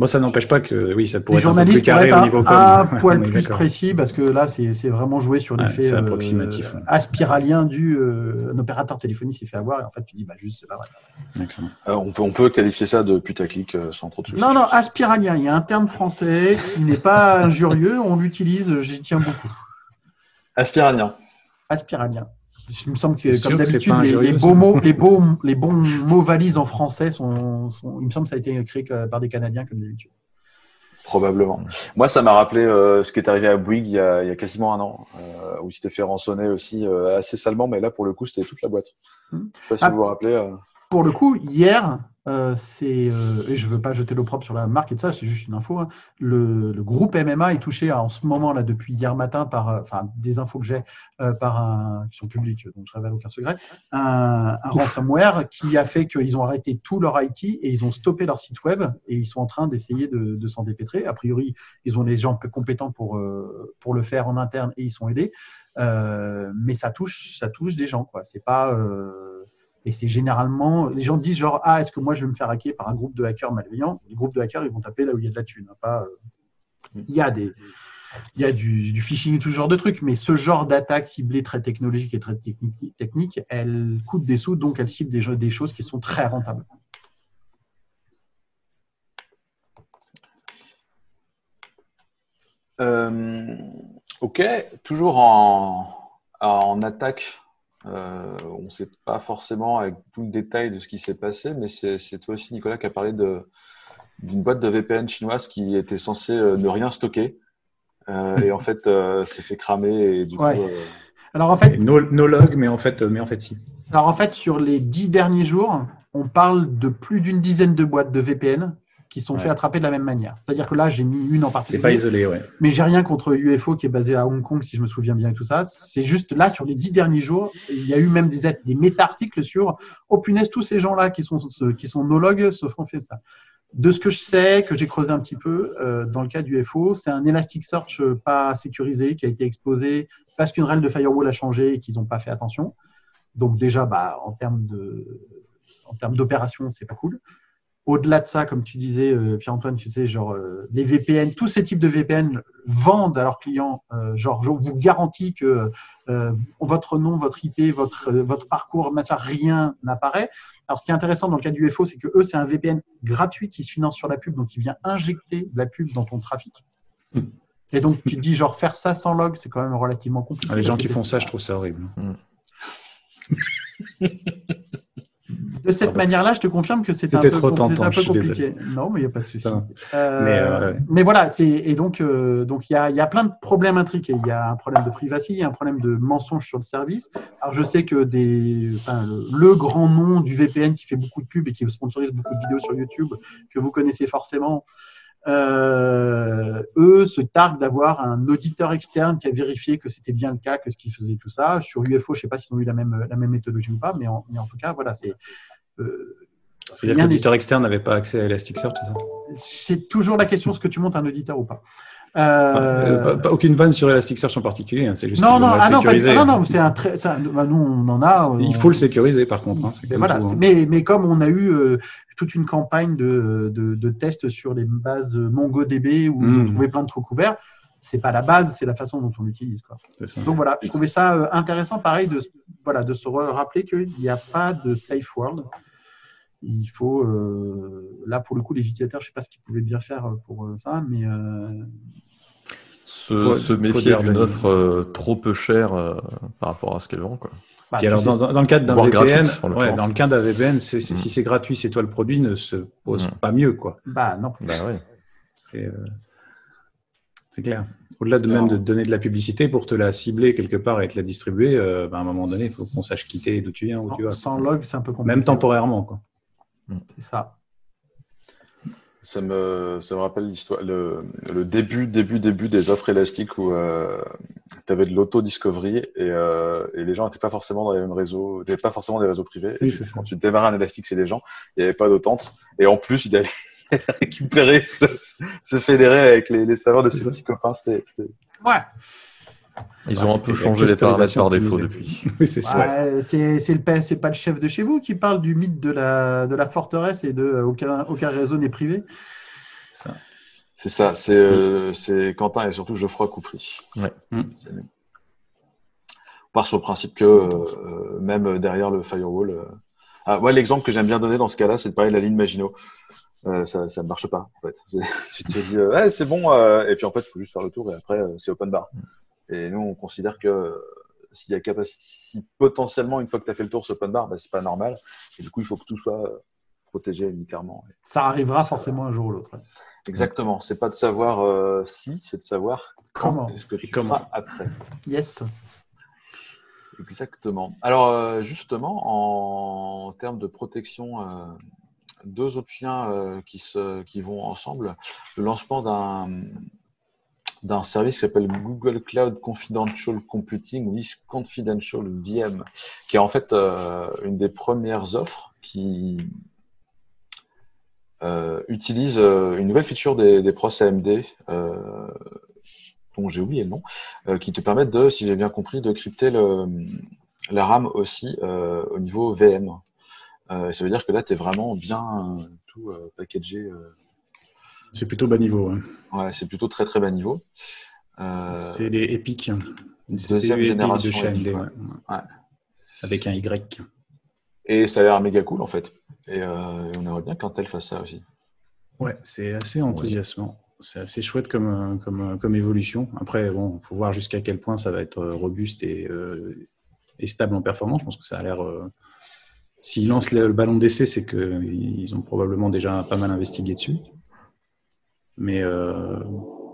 Bon, ça n'empêche pas que oui, ça pourrait être un peu plus carré au niveau com. Un [laughs] poil plus précis parce que là, c'est vraiment joué sur l'effet euh, approximatif. aspiralien du euh, un opérateur téléphonique s'est fait avoir et en fait tu dis bah juste c'est pas vrai. Euh, on peut on peut qualifier ça de putaclic sans trop de soucis. Non non, aspiralien, il y a un terme français qui n'est pas injurieux, on l'utilise, j'y tiens beaucoup. Aspiralien. Aspiralien. Il me semble que, comme d'habitude, les, beaux mots, les, beaux, les bons mots valises en français sont, Il me semble que ça a été créé par des Canadiens, comme d'habitude. Probablement. Moi, ça m'a rappelé euh, ce qui est arrivé à Bouygues il y a, il y a quasiment un an, euh, où il s'était fait rançonner aussi euh, assez salement, mais là, pour le coup, c'était toute la boîte. Hmm. Je ne sais pas si ah, vous vous rappelez. Pour le coup, hier, euh, c'est, euh, et je veux pas jeter l'opprobre sur la marque et de ça, c'est juste une info. Hein. Le, le, groupe MMA est touché en ce moment là depuis hier matin par, euh, enfin des infos que j'ai par un, qui sont publiques, donc je révèle aucun secret, un, un ransomware qui a fait qu'ils ont arrêté tout leur IT et ils ont stoppé leur site web et ils sont en train d'essayer de, de s'en dépêtrer. A priori, ils ont les gens compétents pour pour le faire en interne et ils sont aidés, mais ça touche ça touche des gens quoi. C'est pas et c'est généralement, les gens disent genre, ah, est-ce que moi je vais me faire hacker par un groupe de hackers malveillants? Les groupes de hackers, ils vont taper là où il y a de la thune. Hein, pas, euh, il y a des, il y a du, phishing et tout ce genre de trucs, mais ce genre d'attaque ciblée très technologique et très technique, technique elle coûte des sous, donc elle cible des, des choses qui sont très rentables. Euh, ok, toujours en, en attaque euh, on ne sait pas forcément avec tout le détail de ce qui s'est passé, mais c'est toi aussi, Nicolas, qui a parlé d'une boîte de VPN chinoise qui était censée euh, ne rien stocker. Euh, et en fait, s'est fait cramer. Et du coup, Alors en fait, no, log, mais en fait, mais en fait, si. Alors en fait, sur les dix derniers jours, on parle de plus d'une dizaine de boîtes de VPN qui sont fait attraper de la même manière. C'est-à-dire que là, j'ai mis une en particulier. C'est pas isolé, ouais. Mais j'ai rien contre UFO qui est basé à Hong Kong, si je me souviens bien et tout ça. C'est juste là, sur les dix derniers jours, il y a eu même des, des méta-articles sur oh punaise, tous ces gens-là qui sont, qui sont nologues se font faire ça. De ce que je sais, que j'ai creusé un petit peu, euh, dans le cas du UFO, c'est un Elasticsearch pas sécurisé qui a été exposé parce qu'une règle de firewall a changé et qu'ils n'ont pas fait attention. Donc déjà, bah, en termes de, en termes d'opération, c'est pas cool. Au-delà de ça, comme tu disais, euh, Pierre-Antoine, tu sais, genre euh, les VPN, tous ces types de VPN vendent à leurs clients, euh, genre je vous garantis que votre nom, votre IP, votre votre parcours, rien n'apparaît. Alors ce qui est intéressant dans le cas du UFO, c'est que eux, c'est un VPN gratuit qui se finance sur la pub, donc il vient injecter de la pub dans ton trafic. Et donc, tu te dis, genre, faire ça sans log, c'est quand même relativement compliqué. Ah, les gens qui font ça, je trouve ça horrible. [laughs] De cette Ah bah. manière-là, je te confirme que c'est un, peu, trop tentant, un compliqué. Non, mais il n'y a pas de souci. Euh, Mais, euh, mais voilà, et donc euh, donc il y a, il y a plein de problèmes intriqués. Il y a un problème de privacy, il y a un problème de mensonge sur le service. Alors je sais que des, enfin, le, le grand nom du VPN qui fait beaucoup de pubs et qui sponsorise beaucoup de vidéos sur YouTube que vous connaissez forcément, euh, eux se targuent d'avoir un auditeur externe qui a vérifié que c'était bien le cas, que ce qu'ils faisaient tout ça. Sur UFO, je sais pas s'ils ont eu la même la même méthodologie ou pas, mais en, mais en tout cas voilà, c'est euh, C'est-à-dire Rien que l'auditeur externe n'avait pas accès à Elasticsearch, c'est ça? C'est toujours la question est-ce que tu montes un auditeur ou pas? Euh, Euh, pas, aucune vanne sur Elasticsearch en particulier, hein, c'est juste non, non, ah non, pas- non, non, c'est un très. ça, bah, nous, on en a. Il on- faut le sécuriser par contre. hein, c'est Mais comme voilà, tout, hein. mais, mais comme on a eu euh, toute une campagne de, de, de tests sur les bases MongoDB où ils ont Mhm. trouvé plein de trous couverts, c'est pas la base, c'est la façon dont on l'utilise. Donc voilà, je trouvais ça euh, intéressant, pareil, de, voilà, de se rappeler qu'il n'y a pas de safe world. Il faut, euh, là pour le coup, les utilisateurs, je sais pas ce qu'ils pouvaient bien faire pour euh, ça, mais euh, Se, Faut- se méfier d'une de- offre euh, trop peu chère euh, par rapport à ce qu'elle vend. Quoi. bah, alors, dans, dans- dans le cadre d'un VPN, gratuite, ouais, dans le cadre d'un VPN, c'est, c'est- Mm. si c'est gratuit, c'est toi le produit, ne se pose Mm. pas mieux, quoi. bah non. Bah ouais. C'est, euh, c'est clair. Au-delà de même de te donner de la publicité pour te la cibler quelque part et te la distribuer, euh, bah, à un moment donné, il faut qu'on sache quitter d'où tu viens, où tu vas. Sans log, c'est un peu compliqué. Même temporairement, quoi. C'est ça. Ça me, ça me rappelle l'histoire, le, le début, début, début des offres élastiques où tu avais de l'auto-discovery et, euh, et les gens n'étaient pas forcément dans les mêmes réseaux, n'étaient pas forcément des réseaux privés. Oui, Et quand tu démarrais un élastique chez les gens, il n'y avait pas d'autante. Et en plus, il allait [laughs] récupérer, se, se fédérer avec les, les serveurs de ses petits copains. C'était, c'était- Ouais. Ils Ah, ont un peu changé les paramètres par défaut depuis. [laughs] oui, c'est. Ouais, pas le chef de chez vous qui parle du mythe de la de la forteresse et de euh, aucun aucun réseau n'est privé. C'est ça. c'est ça. C'est, euh, Quentin et surtout Geoffroy Coupry. Ouais. Mm. On part sur le principe que euh, même derrière le firewall. euh, Ah, ouais, l'exemple que j'aime bien donner dans ce cas-là, c'est de parler de la ligne Maginot. Euh, ça, ça ne marche pas, en fait. C'est- [laughs] tu te dis, euh, ouais, c'est bon, euh, et puis en fait, il faut juste faire le tour et après, euh, c'est open bar. Et nous, on considère que euh, s'il y a capacité, si potentiellement, une fois que tu as fait le tour, c'est open bar, bah, c'est pas normal. Et du coup, il faut que tout soit euh, protégé unitairement. Ça arrivera Ça- forcément un jour ou l'autre. Exactement. C'est pas de savoir euh, si, c'est de savoir Comment. quand est-ce que tu Et comment. feras après. Yes. Exactement. Alors euh, justement, en termes de protection, euh, deux autres euh, qui, se, qui vont ensemble. Le lancement d'un d'un service qui s'appelle Google Cloud Confidential Computing ou Confidential VM, qui est en fait euh, une des premières offres qui euh, utilise euh, une nouvelle feature des, des pros AMD, dont j'ai oublié le nom, qui te permettent de, si j'ai bien compris, de crypter le, la RAM aussi au niveau VM. Ça veut dire que là, tu es vraiment bien tout packagé. C'est plutôt bas niveau. hein. Ouais, c'est plutôt très très bas niveau. Euh, C'est les Epic. C'est deuxième les génération de chez AMD, Epic, ouais. ouais. Ouais. Avec un Y. et ça a l'air méga cool en fait. Et euh, on aimerait bien qu'Intel fasse ça aussi. Ouais, c'est assez enthousiasmant. C'est assez chouette comme, euh, comme, comme évolution. Après, bon, faut voir jusqu'à quel point ça va être robuste et, euh, et stable en performance. Je pense que ça a l'air. S'ils lancent le ballon d'essai, c'est qu'ils ont probablement déjà pas mal investigué dessus. Mais euh,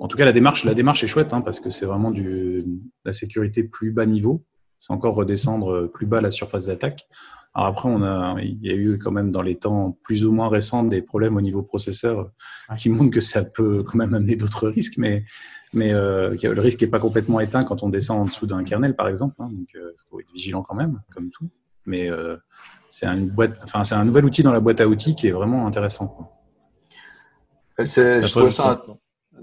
en tout cas, la démarche, la démarche est chouette hein, parce que c'est vraiment du, de la sécurité plus bas niveau. C'est encore redescendre plus bas la surface d'attaque. Alors après, on a, il y a eu quand même dans les temps plus ou moins récents des problèmes au niveau processeur qui montrent que ça peut quand même amener d'autres [laughs] risques, mais, mais euh, le risque n'est pas complètement éteint quand on descend en dessous d'un kernel, par exemple. hein, donc, il faut être vigilant quand même, comme tout. Mais euh, c'est boîte, enfin, c'est un nouvel outil dans la boîte à outils qui est vraiment intéressant. Quoi. C'est, je trouve ça.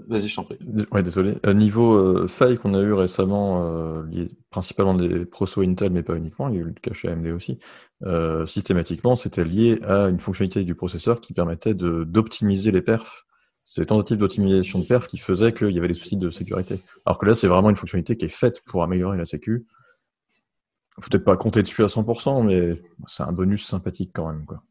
Vas-y, je t'en prie. Ouais, désolé. Euh, niveau euh, faille qu'on a eu récemment, euh, lié principalement des proso Intel, mais pas uniquement, il y a eu le cas chez AMD aussi, euh, systématiquement, c'était lié à une fonctionnalité du processeur qui permettait d'optimiser les perfs. C'est les tentatives d'optimisation de perfs qui faisaient qu'il y avait des soucis de sécurité. Alors que là, c'est vraiment une fonctionnalité qui est faite pour améliorer la sécu. Faut peut-être pas compter dessus à 100%, mais c'est un bonus sympathique quand même. Quoi.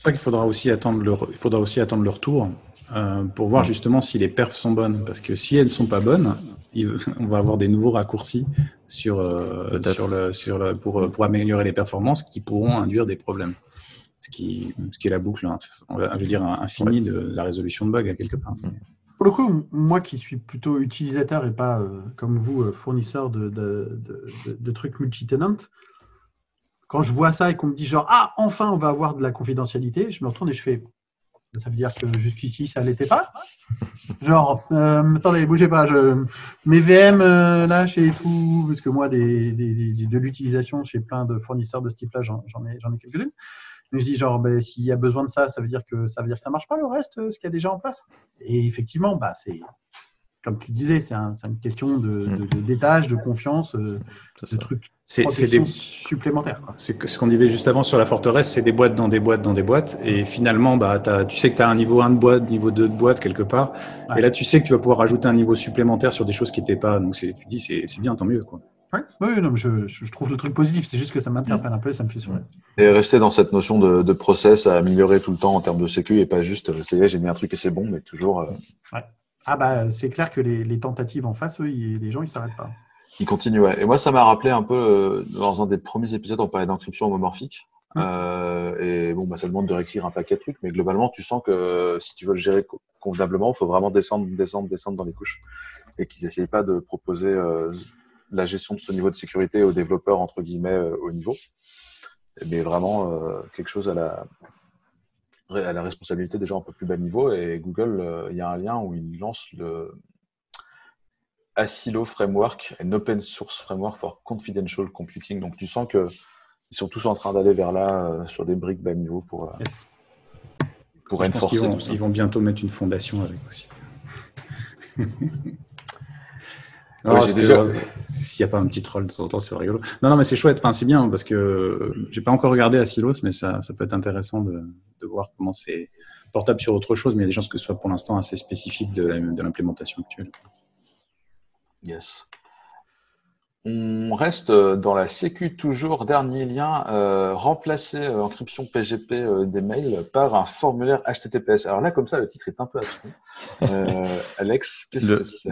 C'est ça qu'il faudra aussi attendre leur, il faudra aussi attendre leur tour euh, pour voir justement si les perfs sont bonnes. Parce que si elles ne sont pas bonnes, [laughs] on va avoir des nouveaux raccourcis sur, euh, sur le, sur le, pour, pour améliorer les performances qui pourront induire des problèmes. Ce qui, ce qui est la boucle, hein, je veux dire, infinie de la résolution de bugs à quelque part. Pour le coup, moi qui suis plutôt utilisateur et pas euh, comme vous, euh, fournisseur de, de, de, de trucs multi-tenant, quand je vois ça et qu'on me dit genre, ah, enfin, on va avoir de la confidentialité, je me retourne et je fais, ça veut dire que jusqu'ici, ça l'était pas. Genre, euh, attendez, bougez pas. Je... Mes VM, euh, là, chez tout, parce que moi, des, des, de l'utilisation chez plein de fournisseurs de ce type-là, j'en ai, ai quelques-unes. Je me dis, genre, ben, s'il y a besoin de ça, ça veut dire que ça veut dire que ça marche pas le reste, euh, ce qu'il y a déjà en place. Et effectivement, bah, c'est, comme tu disais, c'est un, une question de, de, de, d'étage, de confiance, euh, de trucs c'est des supplémentaires. C'est ce qu'on disait juste avant sur la forteresse, c'est des boîtes dans des boîtes dans des boîtes. Et finalement, bah, as, tu sais que tu as un niveau 1 de boîte, niveau 2 de boîte quelque part. Ouais. Et là, tu sais que tu vas pouvoir rajouter un niveau supplémentaire sur des choses qui n'étaient pas. Donc tu dis, c'est bien, tant mieux. Quoi. Ouais. Oui, non, je, je, trouve le truc positif. C'est juste que ça m'interpelle un peu et ça me fait sourire. Et rester dans cette notion de, de, process à améliorer tout le temps en termes de sécu et pas juste, c'est j'ai mis un truc et c'est bon, mais toujours. Euh... Ouais. Ah bah c'est clair que les, les, tentatives en face, eux, les gens ils s'arrêtent pas. Il continue, ouais. Et moi, ça m'a rappelé un peu, euh, dans un des premiers épisodes, on parlait d'encryption homomorphique. Mmh. Euh, et bon, bah, ça demande de réécrire un paquet de trucs, mais globalement, tu sens que si tu veux le gérer convenablement, il faut vraiment descendre, descendre, descendre dans les couches. Et qu'ils n'essayent pas de proposer euh, la gestion de ce niveau de sécurité aux développeurs, entre guillemets, euh, au niveau. Mais vraiment, euh, quelque chose à la, à la responsabilité des gens un peu plus bas niveau. Et Google, euh, il y a un lien où il lance le, Asilo Framework, un open source framework for confidential computing. Donc tu sens que ils sont tous en train d'aller vers là euh, sur des briques bas niveau pour euh, pour renforcer ils vont, tout ça. Ils vont bientôt mettre une fondation avec aussi. [laughs] non, ouais, déjà... S'il n'y a pas un petit troll de temps en temps, c'est rigolo. Non, non, mais c'est chouette. Enfin, c'est bien parce que j'ai pas encore regardé Asilos, mais ça, ça peut être intéressant de, de voir comment c'est portable sur autre chose. Mais il y a des chances que ce soit pour l'instant assez spécifique de l'implémentation actuelle. Yes. On reste dans la sécu toujours. Dernier lien, euh, remplacer euh, encryption PGP euh, des mails par un formulaire HTTPS. Alors là, comme ça, le titre est un peu. Euh, Alex, qu'est-ce que c'est?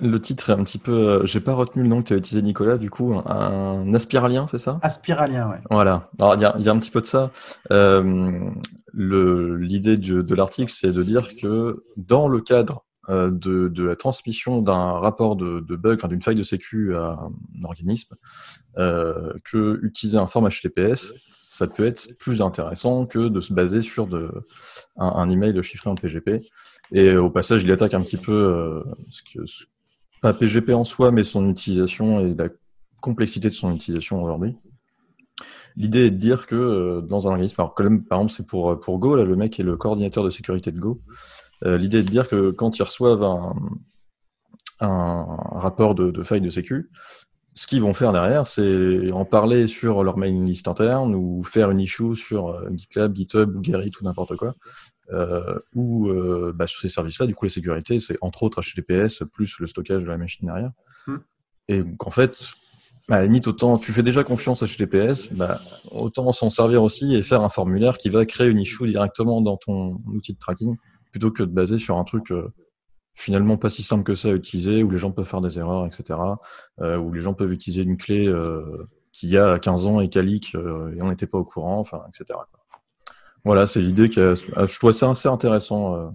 Le titre est un petit peu. J'ai pas retenu le nom que tu as utilisé, Nicolas. Du coup, un aspiralien, c'est ça? Aspiralien, ouais. Voilà. Alors il y a, y a, un petit peu de ça. L'idée de l'article, c'est de dire que dans le cadre de, de, la transmission d'un rapport de, bug, d'une faille de sécu à un organisme, euh, que utiliser un format HTTPS, ça peut être plus intéressant que de se baser sur un, email chiffré en PGP. Et au passage, il attaque un petit peu euh, pas PGP en soi, mais son utilisation et la complexité de son utilisation aujourd'hui. L'idée est de dire que euh, dans un organisme, par exemple, c'est pour, pour Go, là, le mec est le coordinateur de sécurité de Go. Euh, L'idée est de dire que quand ils reçoivent un, un rapport de, de, faille de sécu, ce qu'ils vont faire derrière, c'est en parler sur leur mailing list interne ou faire une issue sur euh, GitLab, GitHub ou Gerrit ou n'importe quoi. Euh, ou euh, bah, sur ces services-là, du coup, la sécurité, c'est entre autres HTTPS plus le stockage de la machine derrière. Mm. Et donc, en fait, à la limite, autant tu fais déjà confiance à HTTPS, bah, autant s'en servir aussi et faire un formulaire qui va créer une issue directement dans ton outil de tracking plutôt que de baser sur un truc euh, finalement pas si simple que ça à utiliser, où les gens peuvent faire des erreurs, etc., euh, où les gens peuvent utiliser une clé euh, qui a 15 ans et calique euh, et on n'était pas au courant, enfin, etc. Voilà, c'est l'idée que je trouve ça assez intéressant euh,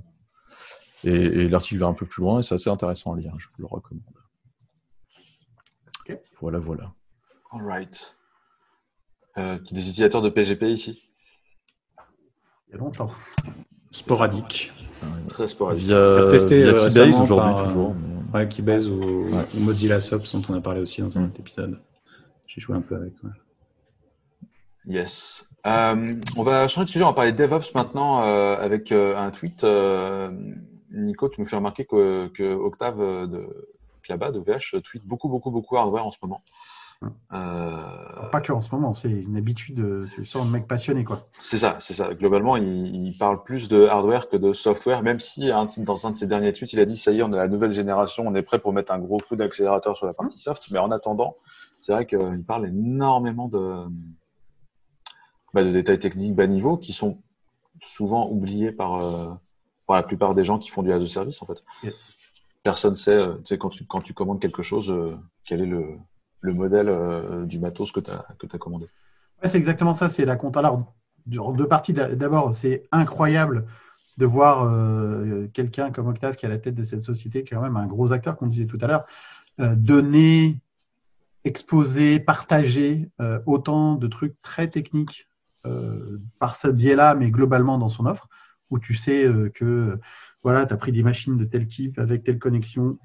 et, et l'article va un peu plus loin et c'est assez intéressant à lire, je vous le recommande. Okay. Voilà, voilà. All right. Euh, des utilisateurs de PGP ici? Il y a longtemps. Sporadique. Très sporadique. Via, testé via Keybase aujourd'hui par, toujours. Mais... Ouais, Keybase ou, ouais. ou, Mozilla Sops dont on a parlé aussi dans un mmh. autre épisode. J'ai joué un peu avec. Ouais. Yes. Euh, on va changer de sujet, on va parler de DevOps maintenant euh, avec euh, un tweet. Nico, tu me fais remarquer que, que Octave de Klaba, de VH, tweet beaucoup, beaucoup, beaucoup hardware en ce moment. Euh... Pas que en ce moment, c'est une habitude, tu sens un mec passionné quoi. C'est ça, c'est ça. Globalement, il, il, parle plus de hardware que de software, même si hein, dans un de ses derniers tweets, il a dit ça y est, on a la nouvelle génération, on est prêt pour mettre un gros coup d'accélérateur sur la partie soft. Mais en attendant, c'est vrai qu'il parle énormément de, bah, de détails techniques bas niveau qui sont souvent oublié par, par la plupart des gens qui font du as a service en fait. Personne sait, tu sais, quand tu, quand tu commandes quelque chose, quel est le, le modèle du matos que tu as, commandé. Ouais, c'est exactement ça, c'est la compte. Alors, deux parties. D'abord, c'est incroyable de voir quelqu'un comme Octave qui est à la tête de cette société, qui est quand même un gros acteur, qu'on disait tout à l'heure, donner exposer, partager euh, autant de trucs très techniques euh, par ce biais-là, mais globalement dans son offre, où tu sais euh, que voilà, tu as pris des machines de tel type avec telle connexion,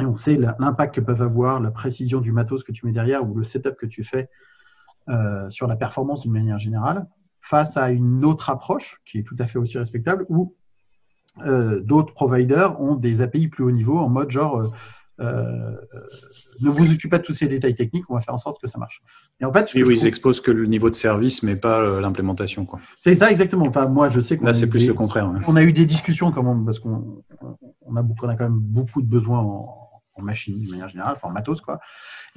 et on sait l'impact que peuvent avoir, la précision du matos que tu mets derrière ou le setup que tu fais sur la performance d'une manière générale, face à une autre approche qui est tout à fait aussi respectable, où d'autres providers ont des API plus haut niveau en mode genre euh, ne vous occupez pas de tous ces détails techniques, on va faire en sorte que ça marche. Et en fait, oui, ils exposent que le niveau de service, mais pas euh, l'implémentation. C'est ça exactement. Enfin, moi, je sais qu'on là, c'est plus le contraire. On a eu des discussions, comme parce qu'on on a, beaucoup, on a quand même beaucoup de besoins en, machine de manière générale, enfin en matos quoi.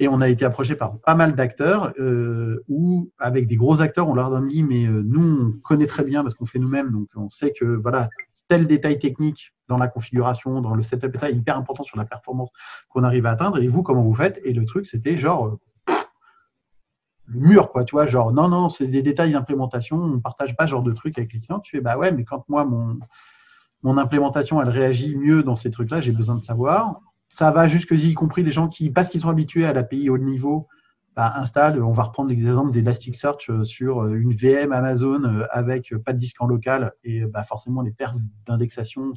Et on a été approché par pas mal d'acteurs euh, où, avec des gros acteurs, on leur a dit mais euh, nous on connaît très bien parce qu'on fait nous-mêmes, donc on sait que voilà tel détail technique dans la configuration, dans le setup et ça, est hyper important sur la performance qu'on arrive à atteindre. Et vous, comment vous faites? Et le truc, c'était genre le mur, quoi, tu vois, genre non, non, c'est des détails d'implémentation, on ne partage pas ce genre de trucs avec les clients. Tu fais, bah ouais, mais quand moi, mon, mon implémentation, elle réagit mieux dans ces trucs-là, j'ai besoin de savoir. Ça va jusque y compris des gens qui, parce qu'ils sont habitués à l'API haut niveau, bah, installe, on va reprendre l'exemple d'Elasticsearch euh, sur euh, une VM Amazon euh, avec pas de disque en local et bah, forcément les pertes d'indexation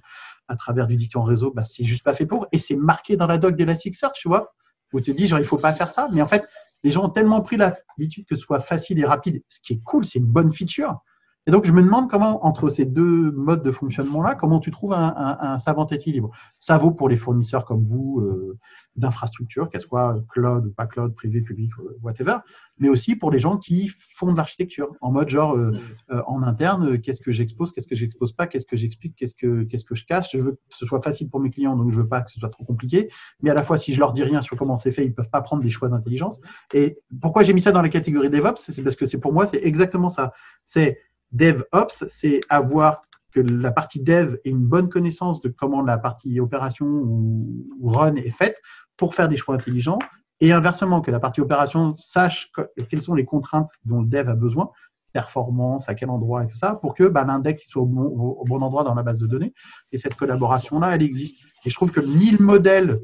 à travers du disque en réseau, bah, c'est juste pas fait pour. Et c'est marqué dans la doc d'Elasticsearch, tu vois, où tu te dis genre il faut pas faire ça. Mais en fait, les gens ont tellement pris l'habitude que ce soit facile et rapide, ce qui est cool, c'est une bonne feature. Et donc, je me demande comment, entre ces deux modes de fonctionnement-là, comment tu trouves un, savant équilibre. Ça vaut pour les fournisseurs comme vous euh, d'infrastructures, qu'elles soient cloud ou pas cloud, privé, public, whatever, mais aussi pour les gens qui font de l'architecture en mode genre euh, euh, en interne, qu'est-ce que j'expose, qu'est-ce que j'expose pas, qu'est-ce que j'explique, qu'est-ce que qu'est-ce que je cache. Je veux que ce soit facile pour mes clients, donc je veux pas que ce soit trop compliqué. Mais à la fois, si je leur dis rien sur comment c'est fait, ils peuvent pas prendre des choix d'intelligence. Et pourquoi j'ai mis ça dans la catégorie DevOps, c'est parce que c'est pour moi, c'est exactement ça. C'est DevOps, c'est avoir que la partie dev ait une bonne connaissance de comment la partie opération ou, run est faite pour faire des choix intelligents. Et inversement, que la partie opération sache quelles sont les contraintes dont le dev a besoin, performance, à quel endroit et tout ça, pour que bah, l'index soit au bon, endroit dans la base de données. Et cette collaboration-là, elle existe. Et je trouve que ni le modèle,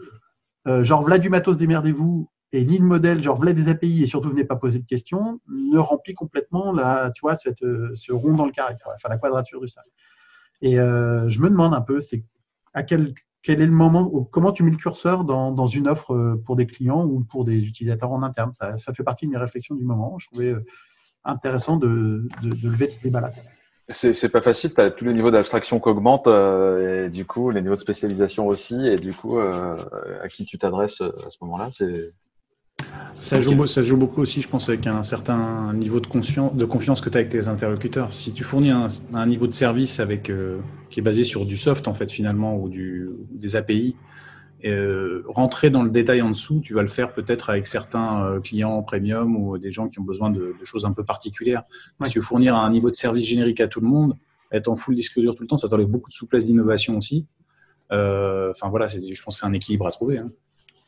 euh, genre, voilà matos, démerdez-vous, et ni le modèle, genre, voulez des API et surtout venez pas poser de questions, ne remplit complètement la, tu vois, cette, euh, ce rond dans le carré, enfin la quadrature du cercle. Et euh, je me demande un peu, c'est à quel, quel est le moment, comment tu mets le curseur dans, dans, une offre euh, pour des clients ou pour des utilisateurs en interne? Ça, fait partie de mes réflexions du moment. Je trouvais intéressant de, de, lever ce débat-là. C'est pas facile, tu as tous les niveaux d'abstraction qui augmentent, et du coup, les niveaux de spécialisation aussi, et du coup, à qui tu t'adresses à ce moment-là, ça joue, ça joue beaucoup aussi, je pense, avec un certain niveau de, conscience, de confiance que tu as avec tes interlocuteurs. Si tu fournis un, un niveau de service avec, euh, qui est basé sur du soft, en fait, finalement, ou du, des API, euh, rentrer dans le détail en dessous, tu vas le faire peut-être avec certains euh, clients premium ou des gens qui ont besoin de, de choses un peu particulières. Si tu veux fournir un niveau de service générique à tout le monde, être en full disclosure tout le temps, ça t'enlève beaucoup de souplesse d'innovation aussi. Enfin voilà, je pense que c'est un équilibre à trouver. Hein.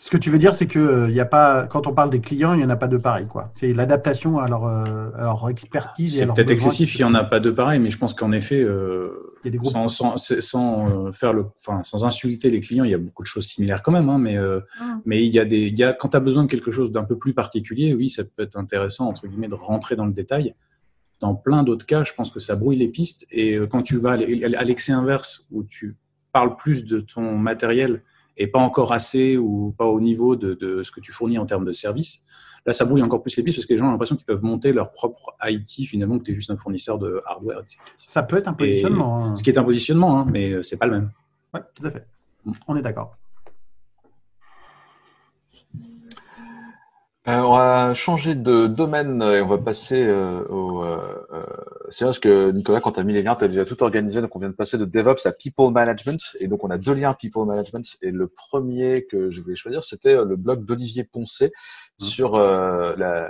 Ce que tu veux dire, c'est que euh, il y a pas, quand on parle des clients, il n'y en a pas de pareil, quoi. C'est l'adaptation à leur, euh, à leur expertise. C'est peut-être excessif, il n'y en a pas de pareil, mais je pense qu'en effet, euh, sans, sans, sans faire le, enfin, sans insulter les clients, il y a beaucoup de choses similaires quand même, hein, mais, ah. mais il y a des, il y a, quand tu as besoin de quelque chose d'un peu plus particulier, oui, ça peut être intéressant, entre guillemets, de rentrer dans le détail. Dans plein d'autres cas, je pense que ça brouille les pistes. Et quand tu vas à l'excès inverse, où tu parles plus de ton matériel, et pas encore assez ou pas au niveau de, de, ce que tu fournis en termes de service. Là, ça brouille encore plus les pistes parce que les gens ont l'impression qu'ils peuvent monter leur propre IT finalement, que tu es juste un fournisseur de hardware. Etc. Ça peut être un positionnement. Hein. Ce qui est un positionnement, hein, mais c'est pas le même. Oui, tout à fait. On est d'accord. Euh, on va changer de domaine et on va passer euh, au. Euh, euh c'est vrai que Nicolas, quand tu as mis les liens, tu as déjà tout organisé. Donc, on vient de passer de DevOps à People Management. Et donc, on a deux liens People Management. Et le premier que je voulais choisir, c'était le blog d'Olivier Poncé mmh. sur la,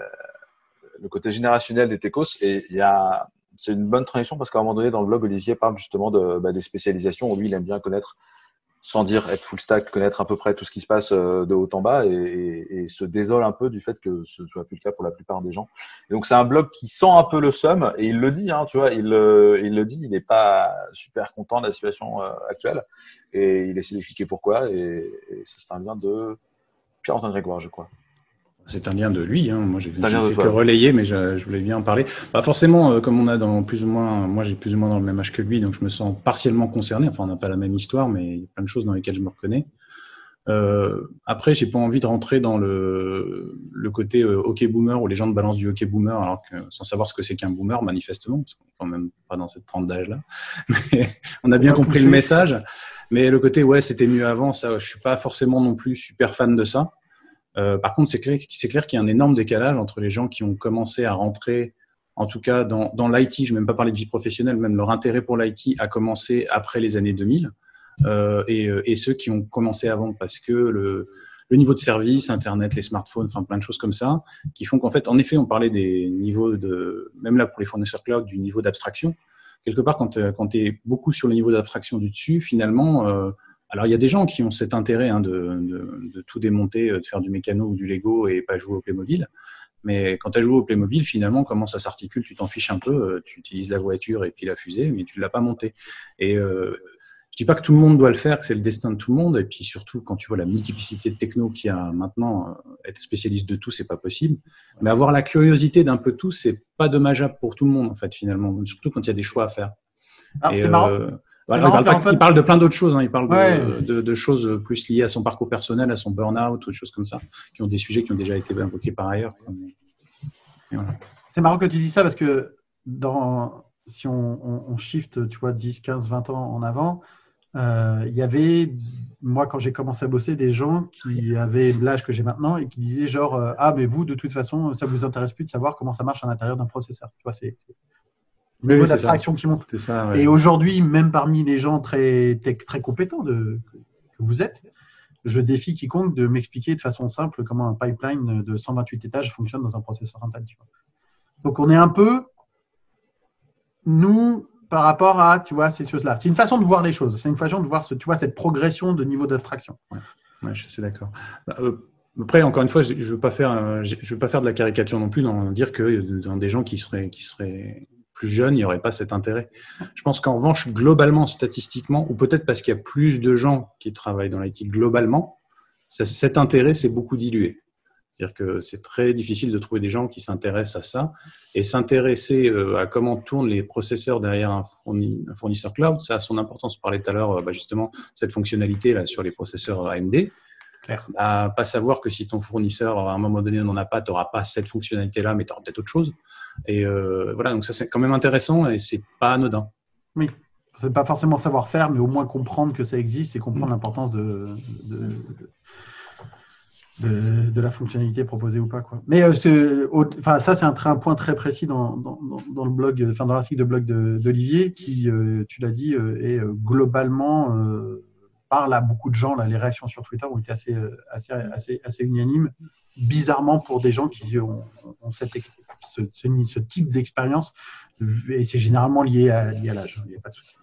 le côté générationnel des techos. Et il y a c'est une bonne transition parce qu'à un moment donné, dans le blog, Olivier parle justement de, bah, des spécialisations où lui, il aime bien connaître sans dire être full stack, connaître à peu près tout ce qui se passe euh, de haut en bas et, se désole un peu du fait que ce soit plus le cas pour la plupart des gens. Et donc c'est un blog qui sent un peu le seum et il le dit, hein, tu vois, il, euh, il le dit, il n'est pas super content de la situation euh, actuelle et il essaie d'expliquer pourquoi et, c'est un lien de Pierre-Antoine Grégoire, je crois. C'est un lien de lui. Hein. Moi, j'ai fait que relayer, mais je, voulais bien en parler. Pas forcément, euh, comme on a dans plus ou moins, moi, j'ai plus ou moins dans le même âge que lui, donc je me sens partiellement concerné. Enfin, on n'a pas la même histoire, mais il y a plein de choses dans lesquelles je me reconnais. Euh, après, j'ai pas envie de rentrer dans le, le côté euh, hockey boomer où les gens te balancent du hockey boomer alors que sans savoir ce que c'est qu'un boomer manifestement, parce qu'on est quand même pas dans cette trente d'âge là. [laughs] Mais on a bien compris le message. Mais le côté ouais, c'était mieux avant, ça, je suis pas forcément non plus super fan de ça. Euh, par contre, c'est clair, clair qu'il y a un énorme décalage entre les gens qui ont commencé à rentrer, en tout cas dans, dans l'IT, je ne vais même pas parler de vie professionnelle, même leur intérêt pour l'IT a commencé après les années 2000, euh, et, euh, et, ceux qui ont commencé avant parce que le, le niveau de service, Internet, les smartphones, enfin plein de choses comme ça, qui font qu'en fait, en effet, on parlait des niveaux de, même là pour les fournisseurs cloud, du niveau d'abstraction. Quelque part, quand, euh, quand tu es beaucoup sur le niveau d'abstraction du dessus, finalement, euh, alors, il y a des gens qui ont cet intérêt hein, de, tout démonter, euh, de faire du mécano ou du Lego et pas jouer au Playmobil. Mais quand tu as joué au Playmobil, finalement, comment ça s'articule Tu t'en fiches un peu, euh, tu utilises la voiture et puis la fusée, mais tu ne l'as pas montée. Et euh, je dis pas que tout le monde doit le faire, que c'est le destin de tout le monde. Et puis surtout, quand tu vois la multiplicité de techno qu'il y a maintenant, euh, être spécialiste de tout, c'est pas possible. Mais avoir la curiosité d'un peu tout, c'est pas dommageable pour tout le monde, en fait, finalement. Surtout quand il y a des choix à faire. Alors, c'est marrant il, parle de plein d'autres choses. Hein. Il parle de, choses plus liées à son parcours personnel, à son burn-out, ou des choses comme ça, qui ont des sujets qui ont déjà été invoqués par ailleurs. C'est marrant que tu dis ça parce que dans, si on, shift, tu vois, 10, 15, 20 ans en avant, euh, il y avait, moi, quand j'ai commencé à bosser, des gens qui avaient l'âge que j'ai maintenant et qui disaient genre, euh, ah, mais vous, de toute façon, ça vous intéresse plus de savoir comment ça marche à l'intérieur d'un processeur. Tu vois, c'est le niveau d'abstraction qui monte. Et aujourd'hui, même parmi les gens très, très compétents de, que vous êtes, je défie quiconque de m'expliquer de façon simple comment un pipeline de 128 étages fonctionne dans un processeur Intel. Donc on est un peu, nous, par rapport à tu vois, ces choses-là. C'est une façon de voir les choses. C'est une façon de voir ce, tu vois, cette progression de niveau d'abstraction. Ouais. je suis d'accord. Bah, euh, après, encore une fois, je ne veux, pas faire, je veux pas faire de la caricature non plus dans dire que dans des gens qui seraient, qui seraient plus jeune, il n'y aurait pas cet intérêt. Je pense qu'en revanche, globalement, statistiquement, ou peut-être parce qu'il y a plus de gens qui travaillent dans l'IT globalement, cet intérêt s'est beaucoup dilué. C'est-à-dire que c'est très difficile de trouver des gens qui s'intéressent à ça. Et s'intéresser euh, à comment tournent les processeurs derrière un fournisseur cloud, ça a son importance. On parlait tout à l'heure, euh, bah, justement, cette fonctionnalité là sur les processeurs AMD. Bah, pas savoir que si ton fournisseur, à un moment donné, n'en a pas, tu n'auras pas cette fonctionnalité-là, mais tu auras peut-être autre chose. Et euh, voilà, donc ça c'est quand même intéressant et c'est pas anodin. Oui, c'est pas forcément savoir faire, mais au moins comprendre que ça existe et comprendre mm. l'importance de de, de, la fonctionnalité proposée ou pas. Quoi. Mais euh, enfin, ça, c'est un, un, point très précis dans, dans, dans le blog, enfin, dans l'article de blog d'Olivier, qui, euh, tu l'as dit, est globalement parle à beaucoup de gens. Là, les réactions sur Twitter ont été assez, assez, assez, assez unanimes, bizarrement pour des gens qui ont, ont cette, ce, ce, type d'expérience. Et c'est généralement lié à, lié à l'âge. Il n'y a pas de souci.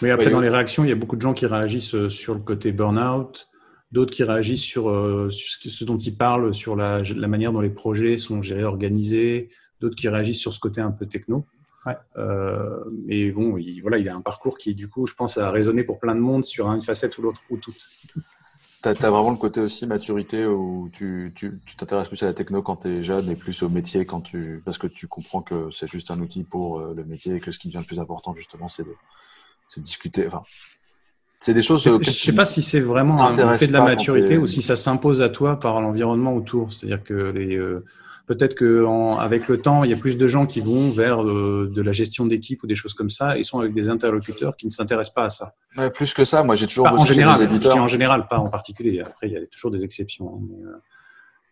Mais après, dans les réactions, il y a beaucoup de gens qui réagissent euh, sur le côté burn-out, d'autres qui réagissent sur, euh, ce dont ils parlent, sur la, la, manière dont les projets sont gérés, organisés, d'autres qui réagissent sur ce côté un peu techno. Ouais. Euh, mais bon, il, voilà, il a un parcours qui, du coup, je pense, a résonné pour plein de monde sur une facette ou l'autre, ou toutes. Tu as, vraiment le côté aussi maturité où tu t'intéresses plus à la techno quand tu es jeune et plus au métier quand tu parce que tu comprends que c'est juste un outil pour euh, le métier et que ce qui devient le plus important justement c'est de, de, discuter. Enfin, c'est des choses. Je ne sais pas si c'est vraiment un effet de la maturité ou si ça s'impose à toi par l'environnement autour. C'est-à-dire que les euh, Peut-être qu'avec le temps, il y a plus de gens qui vont vers euh, de la gestion d'équipe ou des choses comme ça et sont avec des interlocuteurs qui ne s'intéressent pas à ça. plus que ça, moi j'ai toujours en général. Je en général, pas en particulier. Après, il y a toujours des exceptions. Hein,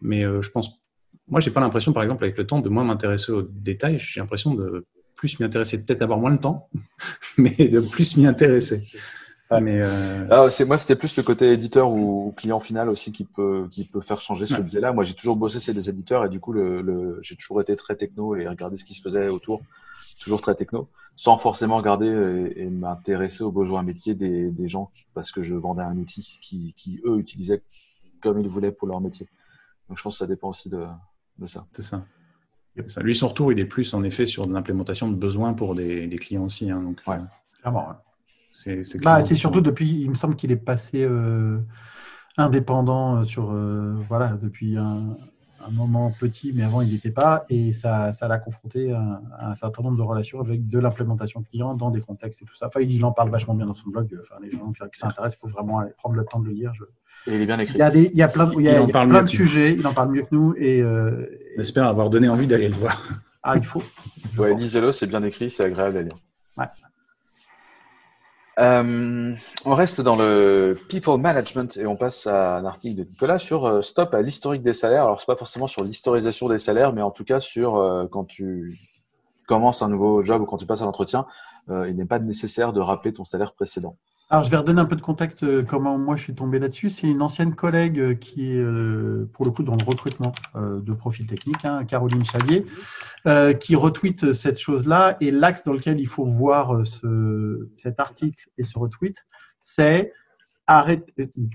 mais, euh, euh, je pense, moi, j'ai pas l'impression, par exemple, avec le temps, de moins m'intéresser aux détails. J'ai l'impression de plus m'y intéresser, peut-être avoir moins de temps, [laughs] mais de plus m'y intéresser. Mais euh... ah, c'est moi, c'était plus le côté éditeur ou, client final aussi qui peut qui peut faire changer ce biais-là. Moi, j'ai toujours bossé chez des éditeurs et du coup, le, le j'ai toujours été très techno et regarder ce qui se faisait autour, toujours très techno, sans forcément regarder et, et m'intéresser aux besoins métiers des, des gens parce que je vendais un outil qui, qui eux utilisaient comme ils voulaient pour leur métier. Donc, je pense que ça dépend aussi de, de ça. C'est ça. ça. Lui, son retour, il est plus en effet sur l'implémentation de besoins pour des, des clients aussi. Hein, donc, ouais. Euh, clairement. C'est bah, surtout depuis, il me semble qu'il est passé euh, indépendant euh, sur, euh, voilà, depuis un, moment petit, mais avant il n'était pas, et ça, ça l'a confronté à, un certain nombre de relations avec de l'implémentation client dans des contextes et tout ça. Enfin, il en parle vachement bien dans son blog. Enfin, les gens qui s'intéressent, il faut vraiment aller prendre le temps de le lire. Et il est bien écrit. Il y a, des, il y a plein, il y a, plein de sujets, il en parle mieux que nous. Et, J'espère avoir donné envie d'aller le voir. Ah, il faut. Ouais, lisez-le, c'est bien écrit, c'est agréable à lire. Ouais. Euh, on reste dans le people management et on passe à un article de Nicolas sur euh, stop à l'historique des salaires. Alors c'est pas forcément sur l'historisation des salaires, mais en tout cas sur euh, quand tu commences un nouveau job ou quand tu passes à l'entretien, il n'est pas nécessaire de rappeler ton salaire précédent. Alors, je vais redonner un peu de contexte euh, comment moi je suis tombé là-dessus. C'est une ancienne collègue euh, qui euh, pour le coup, dans le recrutement de profil technique, hein, Caroline Chavier, qui retweet cette chose-là. Et l'axe dans lequel il faut voir ce, cet article et ce retweet, c'est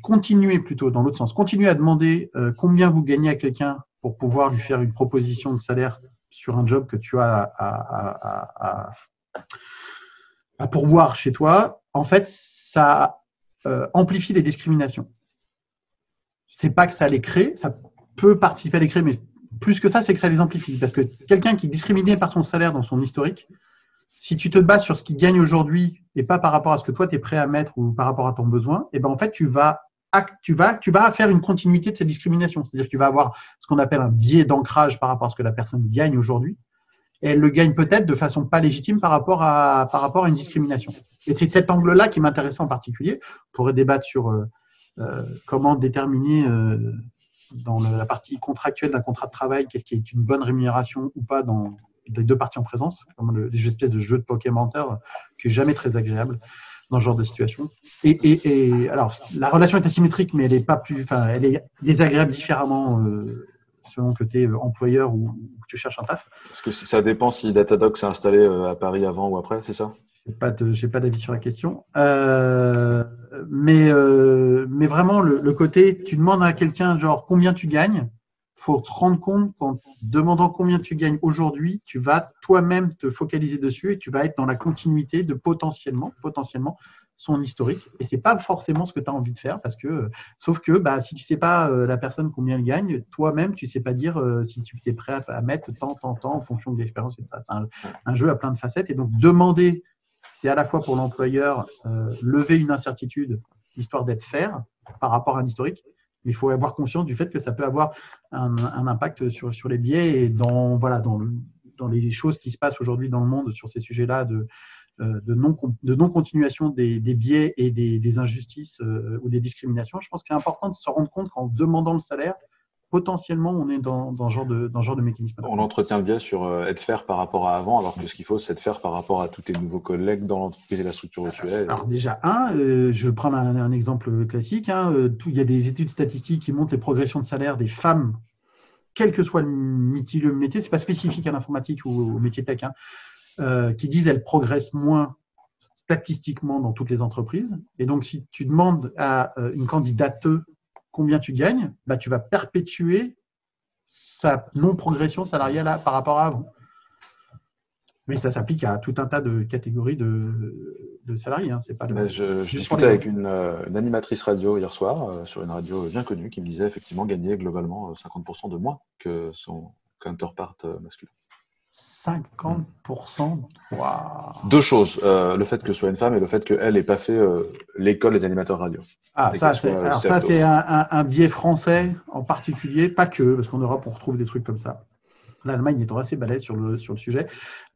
continuer plutôt dans l'autre sens, continuer à demander combien vous gagnez à quelqu'un pour pouvoir lui faire une proposition de salaire sur un job que tu as à, à, à, à pourvoir chez toi. En fait, ça euh, amplifie les discriminations. C'est pas que ça les crée, ça peut participer à les créer, mais plus que ça, c'est que ça les amplifie. Parce que quelqu'un qui est discriminé par son salaire dans son historique, si tu te bases sur ce qu'il gagne aujourd'hui et pas par rapport à ce que toi tu es prêt à mettre ou par rapport à ton besoin, et eh ben en fait tu vas tu vas tu vas faire une continuité de ces discriminations, c'est-à-dire que tu vas avoir ce qu'on appelle un biais d'ancrage par rapport à ce que la personne gagne aujourd'hui elle le gagne peut-être de façon pas légitime par rapport à, par rapport à une discrimination. Et c'est cet angle-là qui m'intéressait en particulier. On pourrait débattre sur euh, euh, comment déterminer euh, dans la partie contractuelle d'un contrat de travail qu'est-ce qui est une bonne rémunération ou pas dans les deux parties en présence, comme le, les espèces de jeux de Pokémon qui est jamais très agréable dans ce genre de situation. Et alors, la relation est asymétrique, mais elle est pas plus, enfin, elle est désagréable différemment selon que tu es euh, employeur ou, que tu cherches un taf. Parce que ça dépend si Datadog s'est installé euh, à Paris avant ou après, c'est ça? Je n'ai pas d'avis sur la question. Euh, mais, mais vraiment, le, côté, tu demandes à quelqu'un, genre, combien tu gagnes faut te rendre compte qu'en demandant combien tu gagnes aujourd'hui, tu vas toi-même te focaliser dessus et tu vas être dans la continuité de potentiellement, potentiellement son historique. Et c'est pas forcément ce que tu as envie de faire parce que, sauf que bah, si tu sais pas euh, la personne combien elle gagne, toi-même, tu sais pas dire euh, si tu es prêt à, mettre tant, tant, tant en fonction de l'expérience. C'est un, jeu à plein de facettes. Et donc, demander, c'est à la fois pour l'employeur euh, lever une incertitude, histoire d'être fair par rapport à un historique. Il faut avoir conscience du fait que ça peut avoir un, impact sur, les biais et dans, voilà, dans les choses qui se passent aujourd'hui dans le monde sur ces sujets-là de euh, de non-continuation des, biais et des, injustices euh, ou des discriminations, je pense qu'il est important de se rendre compte qu'en demandant le salaire, potentiellement, on est dans, dans, ce genre de, dans genre de mécanisme. On entretient le biais sur euh, être faire par rapport à avant, alors que ce qu'il faut, c'est être faire par rapport à tous tes nouveaux collègues dans l'entreprise et la structure actuelle. Alors déjà, un, je vais prendre un, exemple classique. Hein, il y a des études statistiques qui montrent les progressions de salaire des femmes quel que soit le métier, le métier, c'est pas spécifique à l'informatique ou au métier tech, hein, euh, qui disent elles progressent moins statistiquement dans toutes les entreprises. Et donc, si tu demandes à euh, une candidate combien tu gagnes, bah, tu vas perpétuer sa non-progression salariale par rapport à avant. Mais ça s'applique à tout un tas de catégories de, de salariés. Hein. C'est pas je, je discutais avec une, euh, une, animatrice radio hier soir sur une radio bien connue qui me disait effectivement gagner globalement 50% de moins que son counterpart masculin. 50% Deux choses. Euh, le fait que ce soit une femme et le fait qu'elle n'ait pas fait euh, l'école des animateurs radio. Ah, ça, c'est, alors ça, c'est un, biais français en particulier, pas que, parce qu'en Europe, on retrouve des trucs comme ça. L'Allemagne est assez balèze sur le, sur le sujet.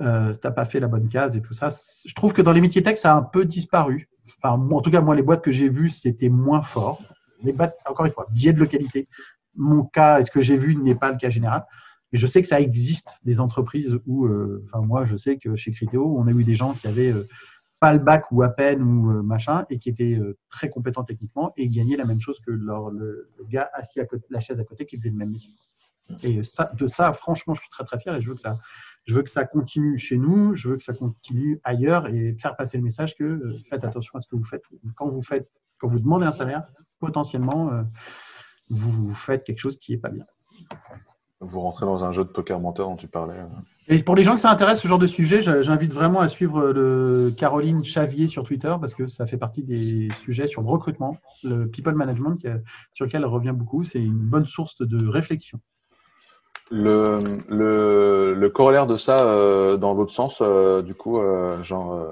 Euh, tu n'as pas fait la bonne case et tout ça. Je trouve que dans les métiers tech, ça a un peu disparu. Enfin, en tout cas, moi, les boîtes que j'ai vues, c'était moins fort. Les boîtes, encore une fois, biais de localité. Mon cas, ce que j'ai vu, n'est pas le cas général. Et je sais que ça existe des entreprises où, euh, enfin moi, je sais que chez Criteo, on a eu des gens qui avaient pas le bac ou à peine ou euh, machin, et qui étaient euh, très compétents techniquement et gagnaient la même chose que le, gars assis à côté, la chaise à côté qui faisait le même métier. Et de ça, franchement, je suis très très fier et je veux que ça, continue chez nous, je veux que ça continue ailleurs et faire passer le message que euh, faites attention à ce que vous faites. Quand vous faites, quand vous demandez un salaire, potentiellement, vous faites quelque chose qui est pas bien. Vous rentrez dans un jeu de poker menteur dont tu parlais. Et pour les gens que ça intéresse, ce genre de sujet, j'invite vraiment à suivre le Caroline Chavier sur Twitter parce que ça fait partie des sujets sur le recrutement, le people management sur lequel elle revient beaucoup. C'est une bonne source de réflexion. Le, le, le corollaire de ça, euh, dans l'autre sens, euh, du coup, euh, genre,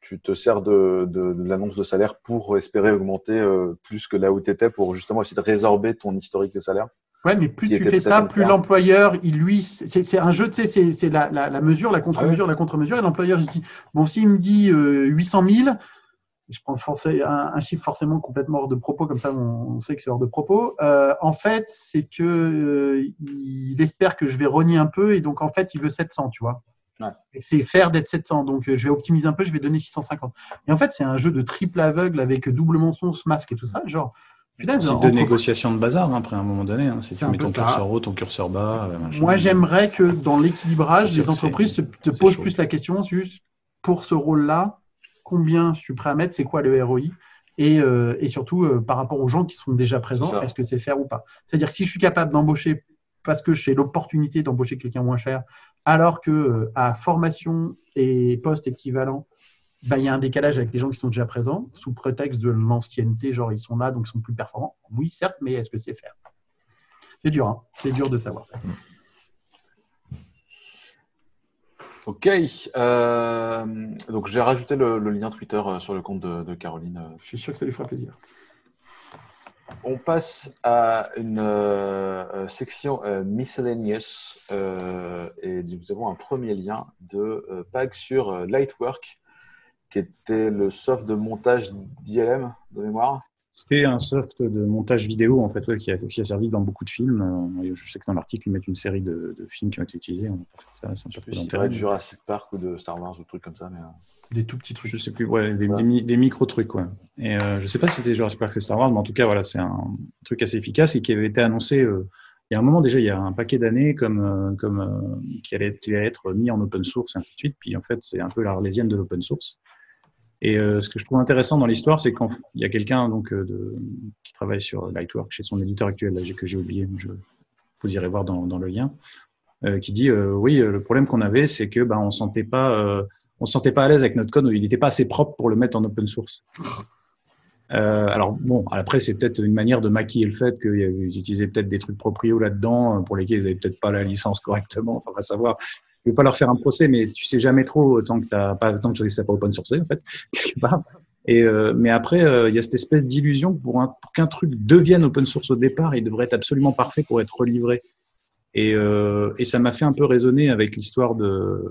tu te sers de, de, l'annonce de salaire pour espérer augmenter plus que là où tu étais, pour justement essayer de résorber ton historique de salaire? Ouais, mais plus tu fais ça, plus l'employeur, il lui, c'est un jeu, tu sais, c'est la, la, la, mesure, la contre-mesure, la contre-mesure, et l'employeur, il dit, bon, s'il me dit 800 000, je prends un, un, chiffre forcément complètement hors de propos, comme ça on, sait que c'est hors de propos. Euh, en fait, c'est que euh, il espère que je vais rogner un peu et donc en fait il veut 700, tu vois. Ouais. C'est faire d'être 700, donc euh, je vais optimiser un peu, je vais donner 650. Et en fait, c'est un jeu de triple aveugle avec double mensonge, masque et tout ça, genre. C'est de négociation de bazar hein, après un moment donné. Hein, si tu mets ton curseur haut, ton curseur bas. Moi, j'aimerais que dans l'équilibrage, les entreprises te, posent plus la question juste pour ce rôle-là, combien je suis prêt à mettre, c'est quoi le ROI et, euh, et surtout euh, par rapport aux gens qui sont déjà présents, est-ce que c'est faire ou pas? C'est-à-dire que si je suis capable d'embaucher parce que j'ai l'opportunité d'embaucher quelqu'un moins cher, alors que euh, à formation et poste équivalent, bah, il y a un décalage avec les gens qui sont déjà présents, sous prétexte de l'ancienneté, genre ils sont là, donc ils sont plus performants. Oui, certes, mais est-ce que c'est faire? C'est dur, hein c'est dur de savoir. Ok. Euh, donc j'ai rajouté le, lien Twitter euh, sur le compte de, Caroline. Je suis sûr que ça lui fera plaisir. On passe à une euh, section miscellaneous et nous avons un premier lien de Pag sur Lightwork, qui était le soft de montage d'ILM de mémoire. C'était un soft de montage vidéo en fait, qui, a, qui, a, servi dans beaucoup de films. Euh, je sais que dans l'article, ils mettent une série de, films qui ont été utilisés. On ça, pas de Jurassic Park ou de Star Wars ou trucs comme ça. Mais... Euh. Des tout petits trucs. Je sais plus, ouais, des, des, micro trucs, ouais. Et euh, je sais pas si c'était Jurassic Park ou Star Wars, mais en tout cas, voilà, c'est un truc assez efficace et qui avait été annoncé. il y a un moment déjà, il y a un paquet d'années, comme, comme qui, allait, qui, allait, être mis en open source et ainsi de suite. Puis en fait, c'est un peu l'arlésienne de l'open source. Et euh, ce que je trouve intéressant dans l'histoire, c'est qu'il y a quelqu'un donc euh, de, qui travaille sur Lightwork chez son éditeur actuel, là, que j'ai oublié, je, vous irez voir dans, dans le lien, euh, qui dit oui, le problème qu'on avait, c'est que ben, on sentait pas, on se sentait pas à l'aise avec notre code, il n'était pas assez propre pour le mettre en open source. [laughs] alors bon, après c'est peut-être une manière de maquiller le fait qu'ils utilisaient peut-être des trucs proprios là-dedans pour lesquels ils n'avaient peut-être pas la licence correctement. Enfin, on va savoir je vais pas leur faire un procès, mais tu sais jamais trop tant que t'as pas tant que sais pas open source en fait. [laughs] Et euh, mais après, euh, il y a cette espèce d'illusion pour, pour qu'un truc devienne open source au départ, il devrait être absolument parfait pour être relivré. Et, euh, et ça m'a fait un peu résonner avec l'histoire de,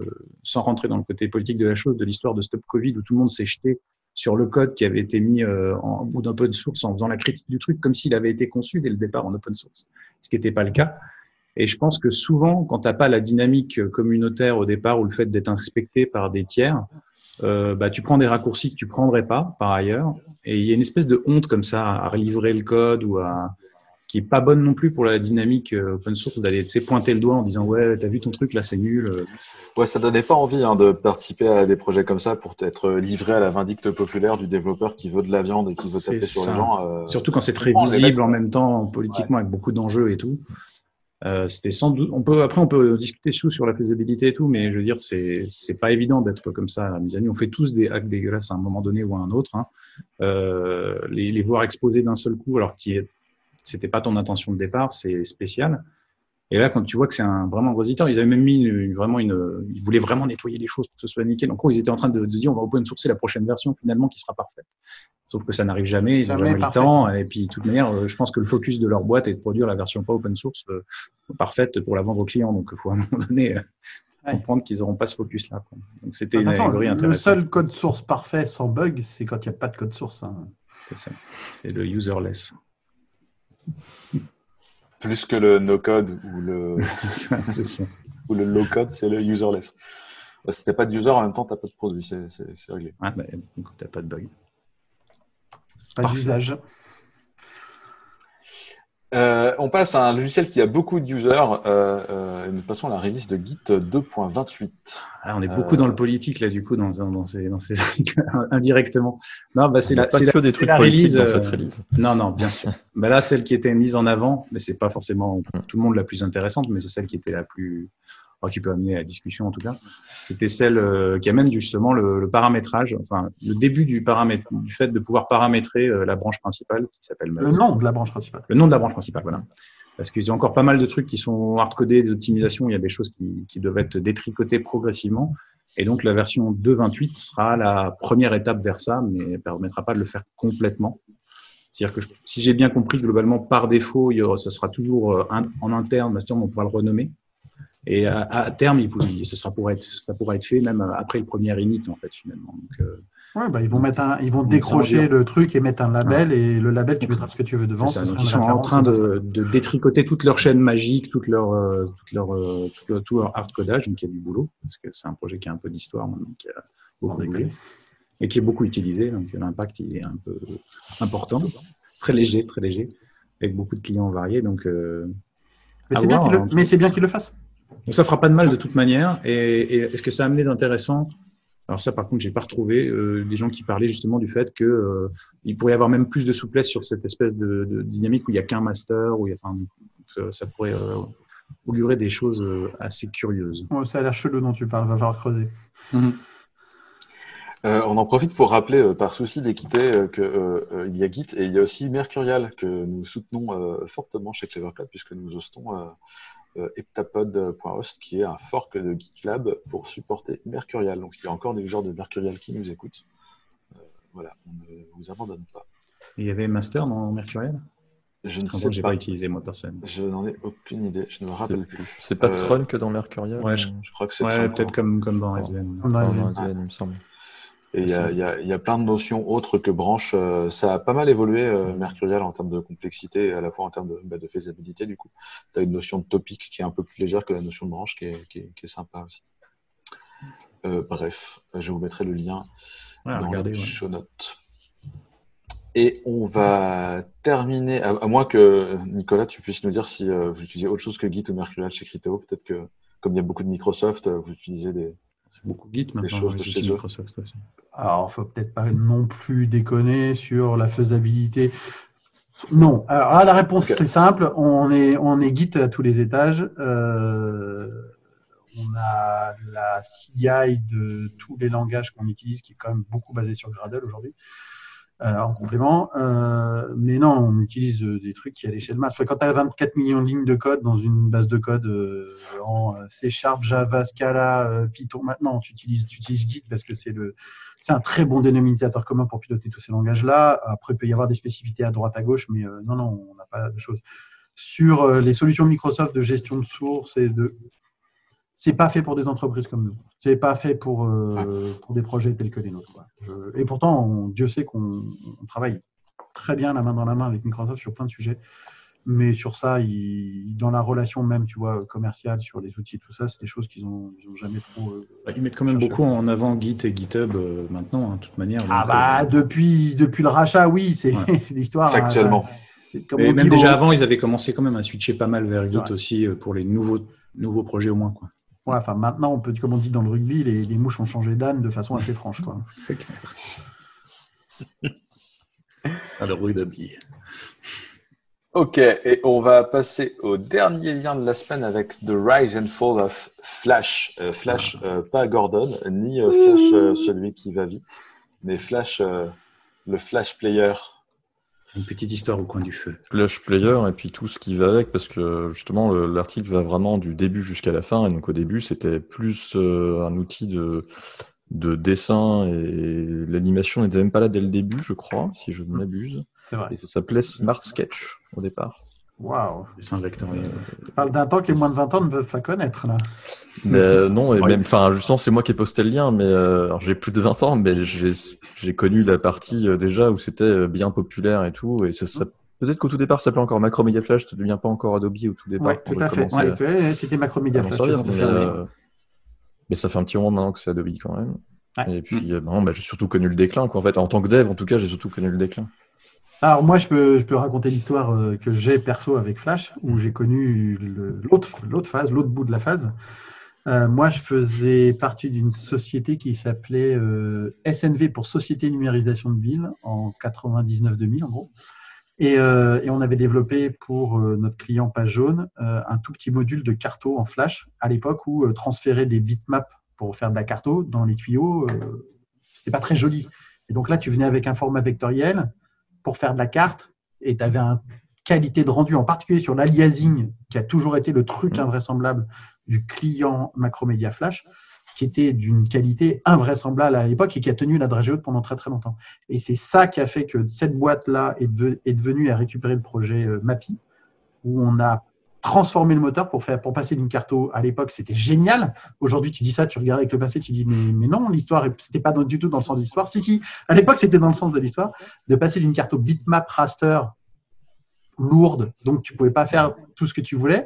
sans rentrer dans le côté politique de la chose, de l'histoire de Stop Covid où tout le monde s'est jeté sur le code qui avait été mis euh, en bout d'open source en faisant la critique du truc comme s'il avait été conçu dès le départ en open source, ce qui n'était pas le cas. Et je pense que souvent, quand tu n'as pas la dynamique communautaire au départ ou le fait d'être inspecté par des tiers, euh, bah, tu prends des raccourcis que tu prendrais pas par ailleurs. Et il y a une espèce de honte comme ça à relivrer le code ou à qui est pas bonne non plus pour la dynamique euh, open source d'aller pointer le doigt en disant ouais t'as vu ton truc là c'est nul. Ouais ça donnait pas envie hein, de participer à des projets comme ça pour être livré à la vindicte populaire du développeur qui veut de la viande et qui veut taper sur les gens. Euh, Surtout quand c'est très visible en même temps politiquement avec beaucoup d'enjeux et tout. Euh, c'était sans doute. On peut après on peut discuter sous sur la faisabilité et tout, mais je veux dire c'est c'est pas évident d'être comme ça à amis. On fait tous des hacks dégueulasses à un moment donné ou à un autre. Hein. Euh, les, les voir exposés d'un seul coup, alors qui c'était pas ton intention de départ, c'est spécial. Et là, quand tu vois que c'est un vraiment gros éditeur, ils avaient même mis une, vraiment une, ils voulaient vraiment nettoyer les choses pour que ce soit nickel. Donc, ils étaient en train de, de, dire, on va open sourcer la prochaine version finalement qui sera parfaite. Sauf que ça n'arrive jamais, ils n'ont jamais, le temps. Et puis, de toute manière, euh, je pense que le focus de leur boîte est de produire la version pas open source euh, parfaite pour la vendre aux clients. Donc, il faut à un moment donné euh, comprendre qu'ils n'auront pas ce focus-là. Donc, c'était une allégorie intéressante. Le seul code source parfait sans bug, c'est quand il n'y a pas de code source. Hein. C'est ça. C'est le userless. Plus que le no-code ou le, [laughs] ou le low-code, c'est le userless. Si t'as pas de user, en même temps, t'as pas de produit, c'est réglé. Ouais, bah, du coup, t'as pas de bug. Pas d'usage. Euh, on passe à un logiciel qui a beaucoup d'users. Euh, euh, nous passons à la release de Git 2.28. Ah, on est beaucoup dans le politique là, du coup, dans, dans ces, dans ces [laughs] indirectement. Non, bah c'est la, que des trucs dans cette release. Non, non, bien sûr. [laughs] bah là, celle qui était mise en avant, mais c'est pas forcément tout le monde la plus intéressante, mais c'est celle qui était la plus qui peut amener à la discussion en tout cas, c'était celle euh, qui amène justement le, le, paramétrage, enfin le début du paramètre, du fait de pouvoir paramétrer euh, la branche principale qui s'appelle le nom de la branche principale. Le nom de la branche principale, voilà. Parce qu'ils ont encore pas mal de trucs qui sont hardcodés, des optimisations, il y a des choses qui, qui doivent être détricotées progressivement. Et donc la version 2.28 sera la première étape vers ça, mais ne permettra pas de le faire complètement. C'est-à-dire que si j'ai bien compris, globalement, par défaut, il y aura, ça sera toujours euh, en interne, on pourra le renommer. Et à, à terme, il ce sera pour être, ça pourra être fait même après le premier init, en fait, finalement. Donc, euh, ouais, bah, ils vont mettre un, ils vont décrocher le truc et mettre un label, et le label, tu mettras ce que tu veux devant. Ça, ils sont en train de, de, détricoter toute leur chaîne magique, toute leur, euh, toute leur, euh, tout, leur, tout leur hard codage, donc il y a du boulot, parce que c'est un projet qui a un peu d'histoire, donc qui a beaucoup bougé, et qui est beaucoup utilisé, donc l'impact il est un peu important, très léger, très léger, avec beaucoup de clients variés, donc. mais c'est bien, hein, bien qu'il le fasse. Donc ça fera pas de mal de toute manière. Et, est-ce que ça a amené d'intéressant? Alors ça, par contre, j'ai pas retrouvé euh, des gens qui parlaient justement du fait que euh, il pourrait y avoir même plus de souplesse sur cette espèce de, de dynamique où il y a qu'un master, où il y a, enfin, ça, pourrait euh, augurer des choses euh, assez curieuses. ça a l'air chelou dont tu parles. Va falloir creuser. Mm-hmm. Euh, on en profite pour rappeler, euh, par souci d'équité, euh, qu'il y a Git et il y a aussi Mercurial que nous soutenons fortement chez Clevercloud puisque nous hostons heptapod.host qui est un fork de GitLab pour supporter Mercurial. Donc s'il y a encore des joueurs de Mercurial qui nous écoutent, voilà, on ne vous abandonne pas. il y avait Master dans Mercurial? Je ne sais pas. pas utilisé moi personne. Je n'en ai aucune idée. Je ne me rappelle plus. C'est pas Tron que dans Mercurial Ouais, je, crois que c'est. Ouais, peut-être comme, comme dans SVN. Dans SVN, il me semble. Et il y a, y, a, y a, plein de notions autres que branche. Euh, ça a pas mal évolué, euh, Mercurial, en termes de complexité et à la fois en termes de, bah, de faisabilité, du coup. Tu as une notion de topic qui est un peu plus légère que la notion de branche, qui est, qui est, qui est sympa aussi. Euh, bref, je vous mettrai le lien ouais, dans regardez, les ouais. show notes. Et on va terminer, à, à, moins que, Nicolas, tu puisses nous dire si euh, vous utilisez autre chose que Git ou Mercurial chez Criteo. Peut-être que, comme il y a beaucoup de Microsoft, vous utilisez des, c'est beaucoup Git maintenant. Des choses de chez Microsoft aussi. Alors, faut peut-être pas non plus déconner sur la faisabilité. Non. Alors là, la réponse okay. c'est simple. On est on est Git à tous les étages. Euh, on a la CI de tous les langages qu'on utilise, qui est quand même beaucoup basé sur Gradle aujourd'hui euh, en complément. Euh, mais non, on utilise des trucs qui à l'échelle masse. Enfin, quand tu as 24 millions de lignes de code dans une base de code euh, en C Sharp, Java, Scala, euh, Python, maintenant tu utilises, tu utilises Git parce que c'est le c'est un très bon dénominateur commun pour piloter tous ces langages-là. Après, il peut y avoir des spécificités à droite, à gauche, mais euh, non, non, on n'a pas de choses. Sur euh, les solutions Microsoft de gestion de sources et de c'est pas fait pour des entreprises comme nous. C'est pas fait pour, euh, pour des projets tels que les nôtres. Quoi. Je, et pourtant, on, Dieu sait qu'on travaille très bien la main dans la main avec Microsoft sur plein de sujets. Mais sur ça, ils, dans la relation même, tu vois, commerciale, sur les outils, tout ça, c'est des choses qu'ils n'ont ont jamais trop. Euh, bah, ils mettent quand même beaucoup en avant Git et GitHub euh, maintenant, hein, de toute manière. Ah bah, depuis, depuis le rachat, oui, c'est ouais. [laughs] l'histoire. Actuellement. Et même déjà avant, ils avaient commencé quand même à switcher pas mal vers Git aussi pour les nouveaux, nouveaux projets au moins. Quoi. Ouais, enfin, maintenant, on peut, comme on dit dans le rugby, les, les mouches ont changé d'âne de façon assez franche. [laughs] C'est clair. à [laughs] le rugby. Ok, et on va passer au dernier lien de la semaine avec The Rise and Fall of Flash. Euh, Flash, ah. euh, pas Gordon, ni euh, Flash, euh, celui qui va vite, mais Flash, euh, le Flash Player. Une petite histoire au coin du feu. Flash Player et puis tout ce qui va avec, parce que justement l'article va vraiment du début jusqu'à la fin. Et donc au début, c'était plus euh, un outil de, de dessin et l'animation n'était même pas là dès le début, je crois, si je ne m'abuse. Et ça s'appelait Smart Sketch au départ. Dessin vectoriel. Tu parles d'un temps que les moins de 20 ans ne peuvent pas connaître, là. Mais euh, non, et même, enfin, justement, c'est moi qui ai posté le lien, mais euh, j'ai plus de 20 ans, mais j'ai connu la partie euh, déjà où c'était bien populaire et tout, et ça, ça Peut-être qu'au tout départ, ça s'appelait encore Macromedia Flash, ça ne devient pas encore Adobe au tout départ. Ouais, tout à fait. Ouais, c'était Macromedia Flash. Servir, mais, Mais ça fait un petit moment maintenant que c'est Adobe quand même. Et puis, euh, bah, j'ai surtout connu le déclin. Quoi. En, fait, en tant que dev, en tout cas, j'ai surtout connu le déclin. Alors moi, je peux, je peux raconter l'histoire euh, que j'ai perso avec Flash, où j'ai connu l'autre phase, l'autre bout de la phase. Euh, moi, je faisais partie d'une société qui s'appelait SNV pour Société Numérisation de Ville en 99-2000 en gros. Et, et, on avait développé pour notre client Page Jaune un tout petit module de carto en Flash à l'époque où transférer des bitmaps pour faire de la carto dans les tuyaux, euh, c'était pas très joli. Et donc là, tu venais avec un format vectoriel pour faire de la carte et tu avais une qualité de rendu, en particulier sur l'aliasing, qui a toujours été le truc mmh. invraisemblable du client Macromedia Flash, qui était d'une qualité invraisemblable à l'époque et qui a tenu la dragée haute pendant très très longtemps. Et c'est ça qui a fait que cette boîte-là est, devenue à récupérer le projet euh, MAPI, où on a transformer le moteur pour faire pour passer d'une carto à l'époque c'était génial. Aujourd'hui tu dis ça tu regardes avec le passé tu dis mais, mais non l'histoire c'était pas du tout dans le sens de l'histoire. Si si à l'époque c'était dans le sens de l'histoire de passer d'une carto bitmap raster lourde donc tu pouvais pas faire tout ce que tu voulais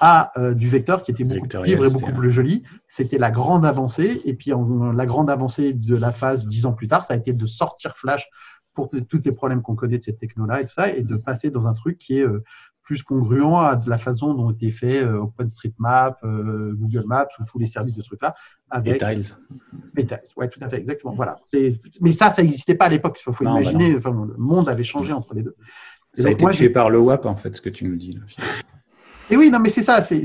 à euh, du vecteur qui était beaucoup plus libre et beaucoup plus joli. C'était la grande avancée. Et puis la grande avancée de la phase dix ans plus tard ça a été de sortir Flash pour tous les problèmes qu'on connaît de cette techno là et tout ça et de passer dans un truc qui est euh, plus congruent à la façon dont était fait euh, OpenStreetMap, euh, Google Maps ou tous les services de ce truc-là. Avec Tiles. Tiles, ouais, tout à fait, exactement. Voilà. Mais ça, ça n'existait pas à l'époque. Il faut, bah imaginer, enfin, le monde avait changé entre les deux. ça a été tué par le WAP, en fait, ce que tu nous dis. et oui, non, mais c'est ça, c'est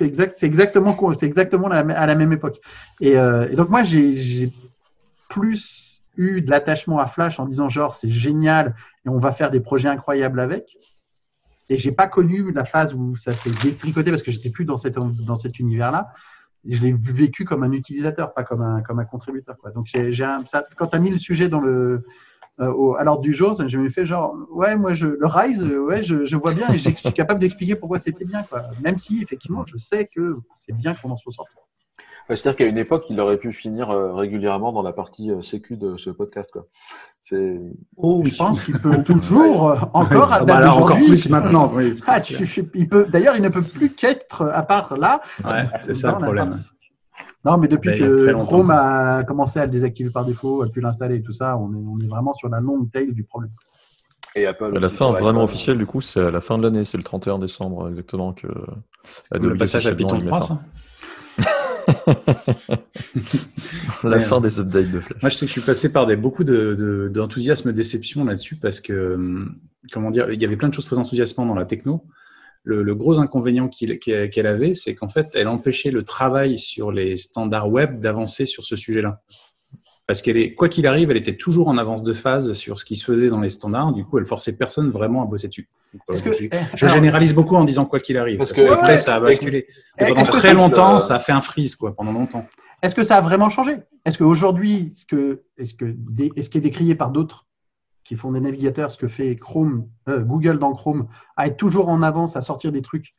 exact, exactement, exactement à la même époque. Et, euh, et donc moi, j'ai plus eu de l'attachement à Flash en disant genre c'est génial et on va faire des projets incroyables avec et j'ai pas connu la phase où ça s'est détricoté parce que j'étais plus dans, cette, dans cet univers-là. Je l'ai vécu comme un utilisateur, pas comme un, comme un contributeur. Quoi. Donc, j'ai, quand tu as mis le sujet dans le, euh, au, à l'ordre du jour, j'ai me fait genre, ouais, moi, je, le Rise, ouais, je, je vois bien et je suis capable d'expliquer pourquoi c'était bien. Quoi. Même si, effectivement, je sais que c'est bien qu'on en soit sorti. C'est-à-dire qu'à une époque, il aurait pu finir euh, régulièrement dans la partie euh, sécu de ce podcast. Quoi. C'est. Oh, je pense qu'il peut toujours euh, encore. à bah alors encore plus maintenant. Oui, ah, il peut. D'ailleurs, il ne peut plus qu'être à part là. Ouais, c'est ça le problème. Non, mais depuis que Chrome a commencé à le désactiver par défaut, a pu l'installer et tout ça, on est, on est vraiment sur la longue tail du problème. Et Apple. la fin vraiment officielle, du coup, c'est à la fin de l'année, c'est le 31 décembre exactement que. Le passage à Python 3, [laughs] la fin des updates de Flash. Moi, je sais que je suis passé par beaucoup d'enthousiasme, de, déception là-dessus parce que, hum, comment dire, il y avait plein de choses très enthousiasmantes dans la techno. Le, gros inconvénient qu'elle avait, c'est qu'en fait, elle empêchait le travail sur les standards web d'avancer sur ce sujet-là parce qu'elle est, quoi qu'il arrive, elle était toujours en avance de phase sur ce qui se faisait dans les standards. Du coup, elle forçait personne vraiment à bosser dessus. Euh, je, généralise beaucoup en disant quoi qu'il arrive. Parce, que, après, ça a basculé. pendant très longtemps, ça a fait un freeze, quoi, pendant longtemps. Est-ce que ça a vraiment changé? Est-ce qu'aujourd'hui, ce que, est-ce que, est-ce qui est décrié par d'autres qui font des navigateurs, ce que fait Chrome, euh, Google dans Chrome, à être toujours en avance, à sortir des trucs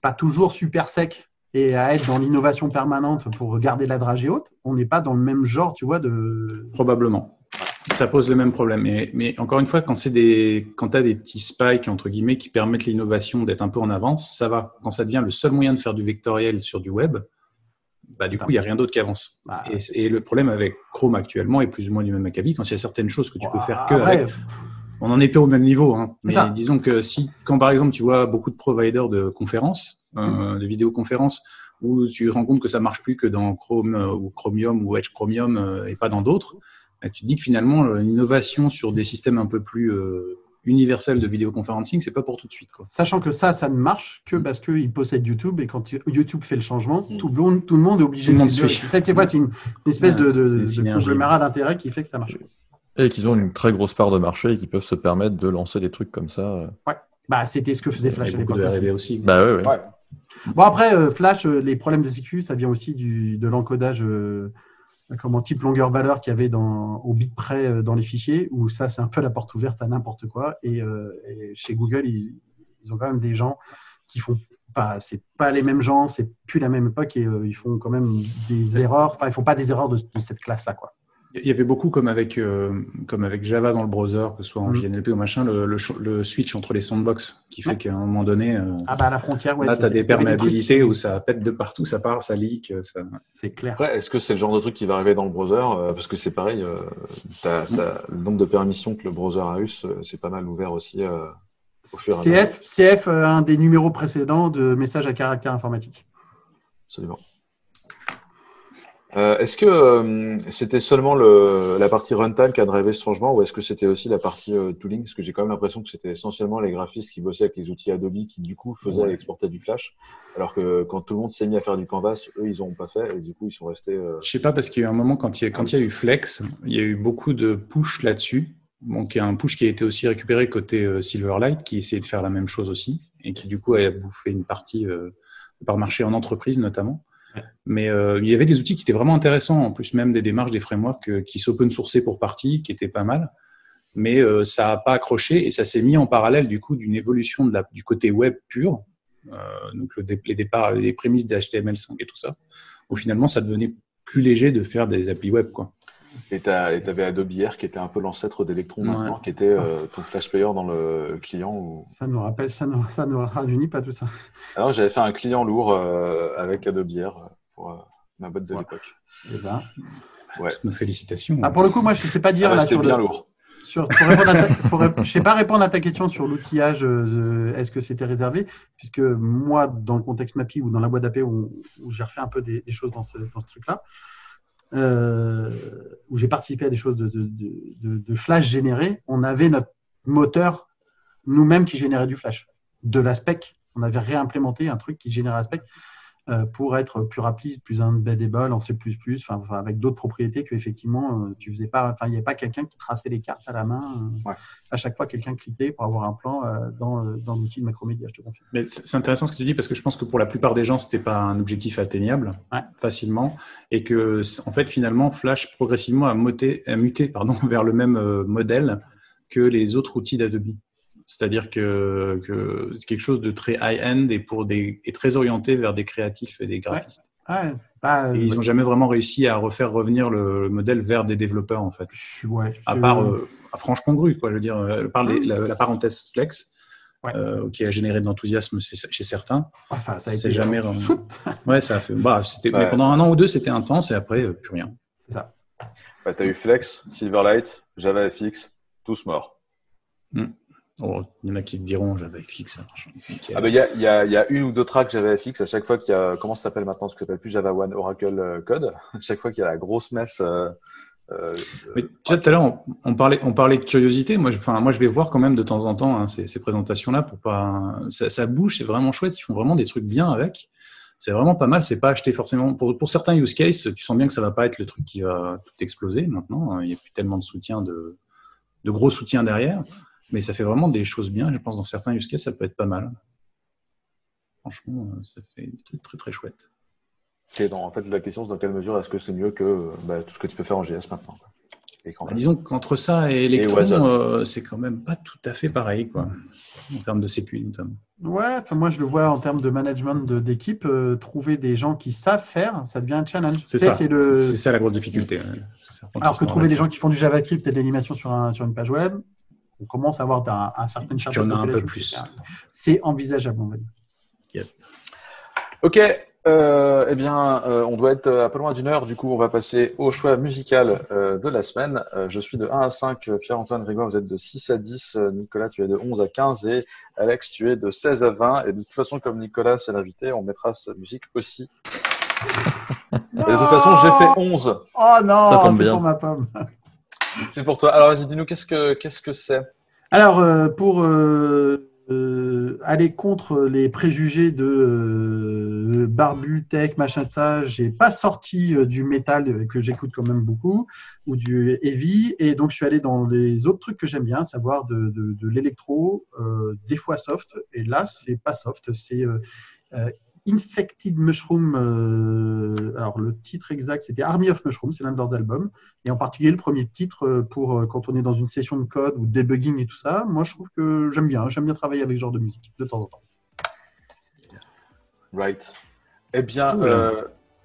pas toujours super secs, et à être dans l'innovation permanente pour garder la dragée haute, on n'est pas dans le même genre, tu vois, de. Probablement. Ça pose le même problème. Mais, mais encore une fois, quand c'est des, quand as des petits spikes entre guillemets qui permettent l'innovation d'être un peu en avance, ça va. Quand ça devient le seul moyen de faire du vectoriel sur du web, bah, du coup, il n'y a rien d'autre qui avance. Bah, et, le problème avec Chrome actuellement est plus ou moins du même acabit. Quand il y a certaines choses que tu peux faire que avec, on n'en est pas au même niveau. Hein. Mais disons que si, quand par exemple tu vois beaucoup de providers de conférences, euh, de vidéoconférences, où tu te rends compte que ça marche plus que dans Chrome euh, ou Chromium ou Edge Chromium euh, et pas dans d'autres, tu te dis que finalement l'innovation sur des systèmes un peu plus universels de vidéoconferencing, c'est pas pour tout de suite. Quoi. Sachant que ça, ça ne marche que parce qu'ils possèdent YouTube et quand YouTube fait le changement, mm. tout, le monde, tout le monde est obligé de suivre. C'est une, espèce de, de, conglomérat d'intérêt qui fait que ça marche. Et qu'ils ont une très grosse part de marché et qu'ils peuvent se permettre de lancer des trucs comme ça. Ouais, bah, c'était ce que faisait Flash à l'époque. aussi. Bah, ouais, ouais. Bon, après, euh, Flash, euh, les problèmes de sécu, ça vient aussi du, de l'encodage euh, comment, type longueur-valeur qu'il y avait dans, au bit près dans les fichiers, où ça, c'est un peu la porte ouverte à n'importe quoi. Et, chez Google, ils, ont quand même des gens qui font pas, c'est pas les mêmes gens, c'est plus la même époque et ils font quand même des erreurs. Enfin, ils font pas des erreurs de, cette classe-là, quoi. Il y avait beaucoup comme avec, euh, comme avec Java dans le browser, que ce soit en mm. JNLP ou machin, le, le, switch entre les sandbox qui fait qu'à un moment donné. Euh, ah bah à la frontière, ouais. Là, tu as des perméabilités où ça pète de partout, ça part, ça leak. Ça... C'est clair. Après, est-ce que c'est le genre de truc qui va arriver dans le browser Parce que c'est pareil, mm. le nombre de permissions que le browser a eu, c'est pas mal ouvert aussi au fur et à CF, CF, un des numéros précédents de messages à caractère informatique. Absolument. Euh, est-ce que euh, c'était seulement le, la partie runtime qui a drivé ce changement ou est-ce que c'était aussi la partie euh, tooling? Parce que j'ai quand même l'impression que c'était essentiellement les graphistes qui bossaient avec les outils Adobe qui du coup faisaient exporter du Flash, alors que quand tout le monde s'est mis à faire du Canvas, eux ils n'ont pas fait et du coup ils sont restés. Je sais pas parce qu'il y a eu un moment quand il y a, quand il y a eu Flex, il y a eu beaucoup de push là-dessus. Donc il y a un push qui a été aussi récupéré côté Silverlight qui essayait de faire la même chose aussi et qui du coup a bouffé une partie par marché en entreprise notamment. Mais euh, il y avait des outils qui étaient vraiment intéressants, en plus même des démarches, des frameworks euh, qui s'open sourçaient pour partie, qui étaient pas mal. Mais euh, ça n'a pas accroché et ça s'est mis en parallèle du coup d'une évolution du côté web pur, donc le, les départs, les prémices des HTML5 et tout ça, où finalement ça devenait plus léger de faire des applis web. Quoi. Et tu avais Adobe Air qui était un peu l'ancêtre d'Electron maintenant, qui était euh, ton flash player dans le client. Ça nous rappelle, ça nous, [laughs] ça nous rajeunit pas tout ça. Alors j'avais fait un client lourd euh, avec Adobe Air euh, pour ma boîte de l'époque. Eh ben, ouais. nos félicitations. Ah, pour le coup, moi je ne sais pas dire. Ah, C'était bien lourd. Sur, pour je ne sais pas répondre à ta question sur l'outillage, est-ce que c'était réservé Puisque moi, dans le contexte MAPI ou dans la boîte d'AP où, j'ai refait un peu des, choses dans ce, dans ce truc-là, euh, où j'ai participé à des choses de, flash généré, on avait notre moteur nous-mêmes qui générait du flash, de la spec. On avait réimplémenté un truc qui générait la spec. Euh, pour être plus rapide, plus embeddable en C++, enfin, avec d'autres propriétés que effectivement euh, tu faisais pas, enfin il n'y avait pas quelqu'un qui traçait les cartes à la main. Euh, à chaque fois, quelqu'un cliquait pour avoir un plan dans, dans l'outil de macromédia. Je te Mais c'est intéressant ce que tu dis parce que je pense que pour la plupart des gens, c'était pas un objectif atteignable facilement et que en fait finalement Flash progressivement a, muté, a muté pardon, [laughs] vers le même modèle que les autres outils d'Adobe. C'est-à-dire que, que c'est quelque chose de très high-end et, pour des, et très orienté vers des créatifs et des graphistes. Bah, ils n'ont jamais vraiment réussi à refaire revenir le modèle vers des développeurs, en fait. à part euh, à franche congrue, quoi. Je veux dire, euh, par la, parenthèse flex, euh, qui a généré de l'enthousiasme chez certains. Enfin, ça a été jamais [laughs] ouais, ça a fait. Bah, c'était. pendant un an ou deux, c'était intense et après, plus rien. C'est ça. Bah, tu as eu Flex, Silverlight, JavaFX, tous morts. Hmm. Oh, il y en a qui te diront JavaFX, ça marche. Ah ben, il y, a, y, a, y, a, une ou deux tracks JavaFX à chaque fois qu'il y a, comment ça s'appelle maintenant, ce que s'appelle plus Java One Oracle euh, Code, [laughs] à chaque fois qu'il y a la grosse messe. Euh, euh, Mais déjà tout à l'heure, on, parlait, on parlait de curiosité. Moi je, enfin, moi, je vais voir quand même de temps en temps hein, ces, ces présentations-là pour pas. Ça, ça bouge, c'est vraiment chouette. Ils font vraiment des trucs bien avec. C'est vraiment pas mal. C'est pas acheter forcément. Pour, pour certains use cases, tu sens bien que ça va pas être le truc qui va tout exploser maintenant. Il n'y a plus tellement de soutien, de, de gros soutien derrière. Mais ça fait vraiment des choses bien. Je pense dans certains use cases, ça peut être pas mal. Franchement, euh, ça fait des trucs très très chouettes. en fait, la question, c'est dans quelle mesure est-ce que c'est mieux que bah, tout ce que tu peux faire en JS maintenant bah, Disons qu'entre ça et Electron, euh, c'est quand même pas tout à fait pareil, quoi, en termes de sécu notamment. Ouais, moi je le vois en termes de management d'équipe, euh, trouver des gens qui savent faire, ça devient un challenge. C'est ça, c'est ça la grosse difficulté. Alors que trouver des gens qui font du JavaScript et de l'animation sur, un, sur une page web, on commence à avoir un, un certain charge de un peu plus. C'est envisageable, on va dire. Ok, euh, eh bien, euh, on doit être à peu loin d'une heure. Du coup, on va passer au choix musical euh, de la semaine. je suis de 1 à 5. Pierre-Antoine Grégoire, vous êtes de 6 à 10. Nicolas, tu es de 11 à 15. Et Alex, tu es de 16 à 20. Et de toute façon, comme Nicolas, c'est l'invité, on mettra sa musique aussi. et de toute façon, j'ai fait 11. Oh non, ça tombe bien. pour ma pomme. C'est pour toi. Alors, vas-y, dis-nous, qu'est-ce que qu'est-ce que c'est? Alors, euh, pour euh, euh, aller contre les préjugés de barbu, tech, machin de ça, j'ai pas sorti du métal que j'écoute quand même beaucoup ou du heavy, et donc je suis allé dans les autres trucs que j'aime bien, savoir de, de, de l'électro, des fois soft, et là c'est pas soft, c'est Infected Mushroom, euh, alors le titre exact c'était Army of Mushroom, c'est l'un de leurs albums, et en particulier le premier titre euh, pour euh, quand on est dans une session de code ou debugging et tout ça. Moi je trouve que j'aime bien, j'aime bien travailler avec ce genre de musique de temps en temps. Right. Eh bien,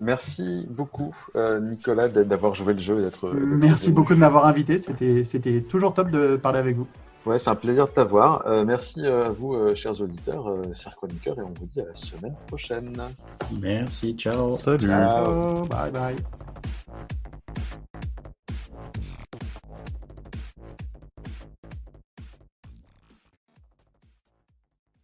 Merci beaucoup, Nicolas, d'avoir joué le jeu. d'être. Merci beaucoup de m'avoir invité. C'était toujours top de parler avec vous. Ouais, c'est un plaisir de t'avoir. merci à vous, chers auditeurs, chers chroniqueurs, et on vous dit à la semaine prochaine. Merci, ciao. Salut. Ciao, bye bye.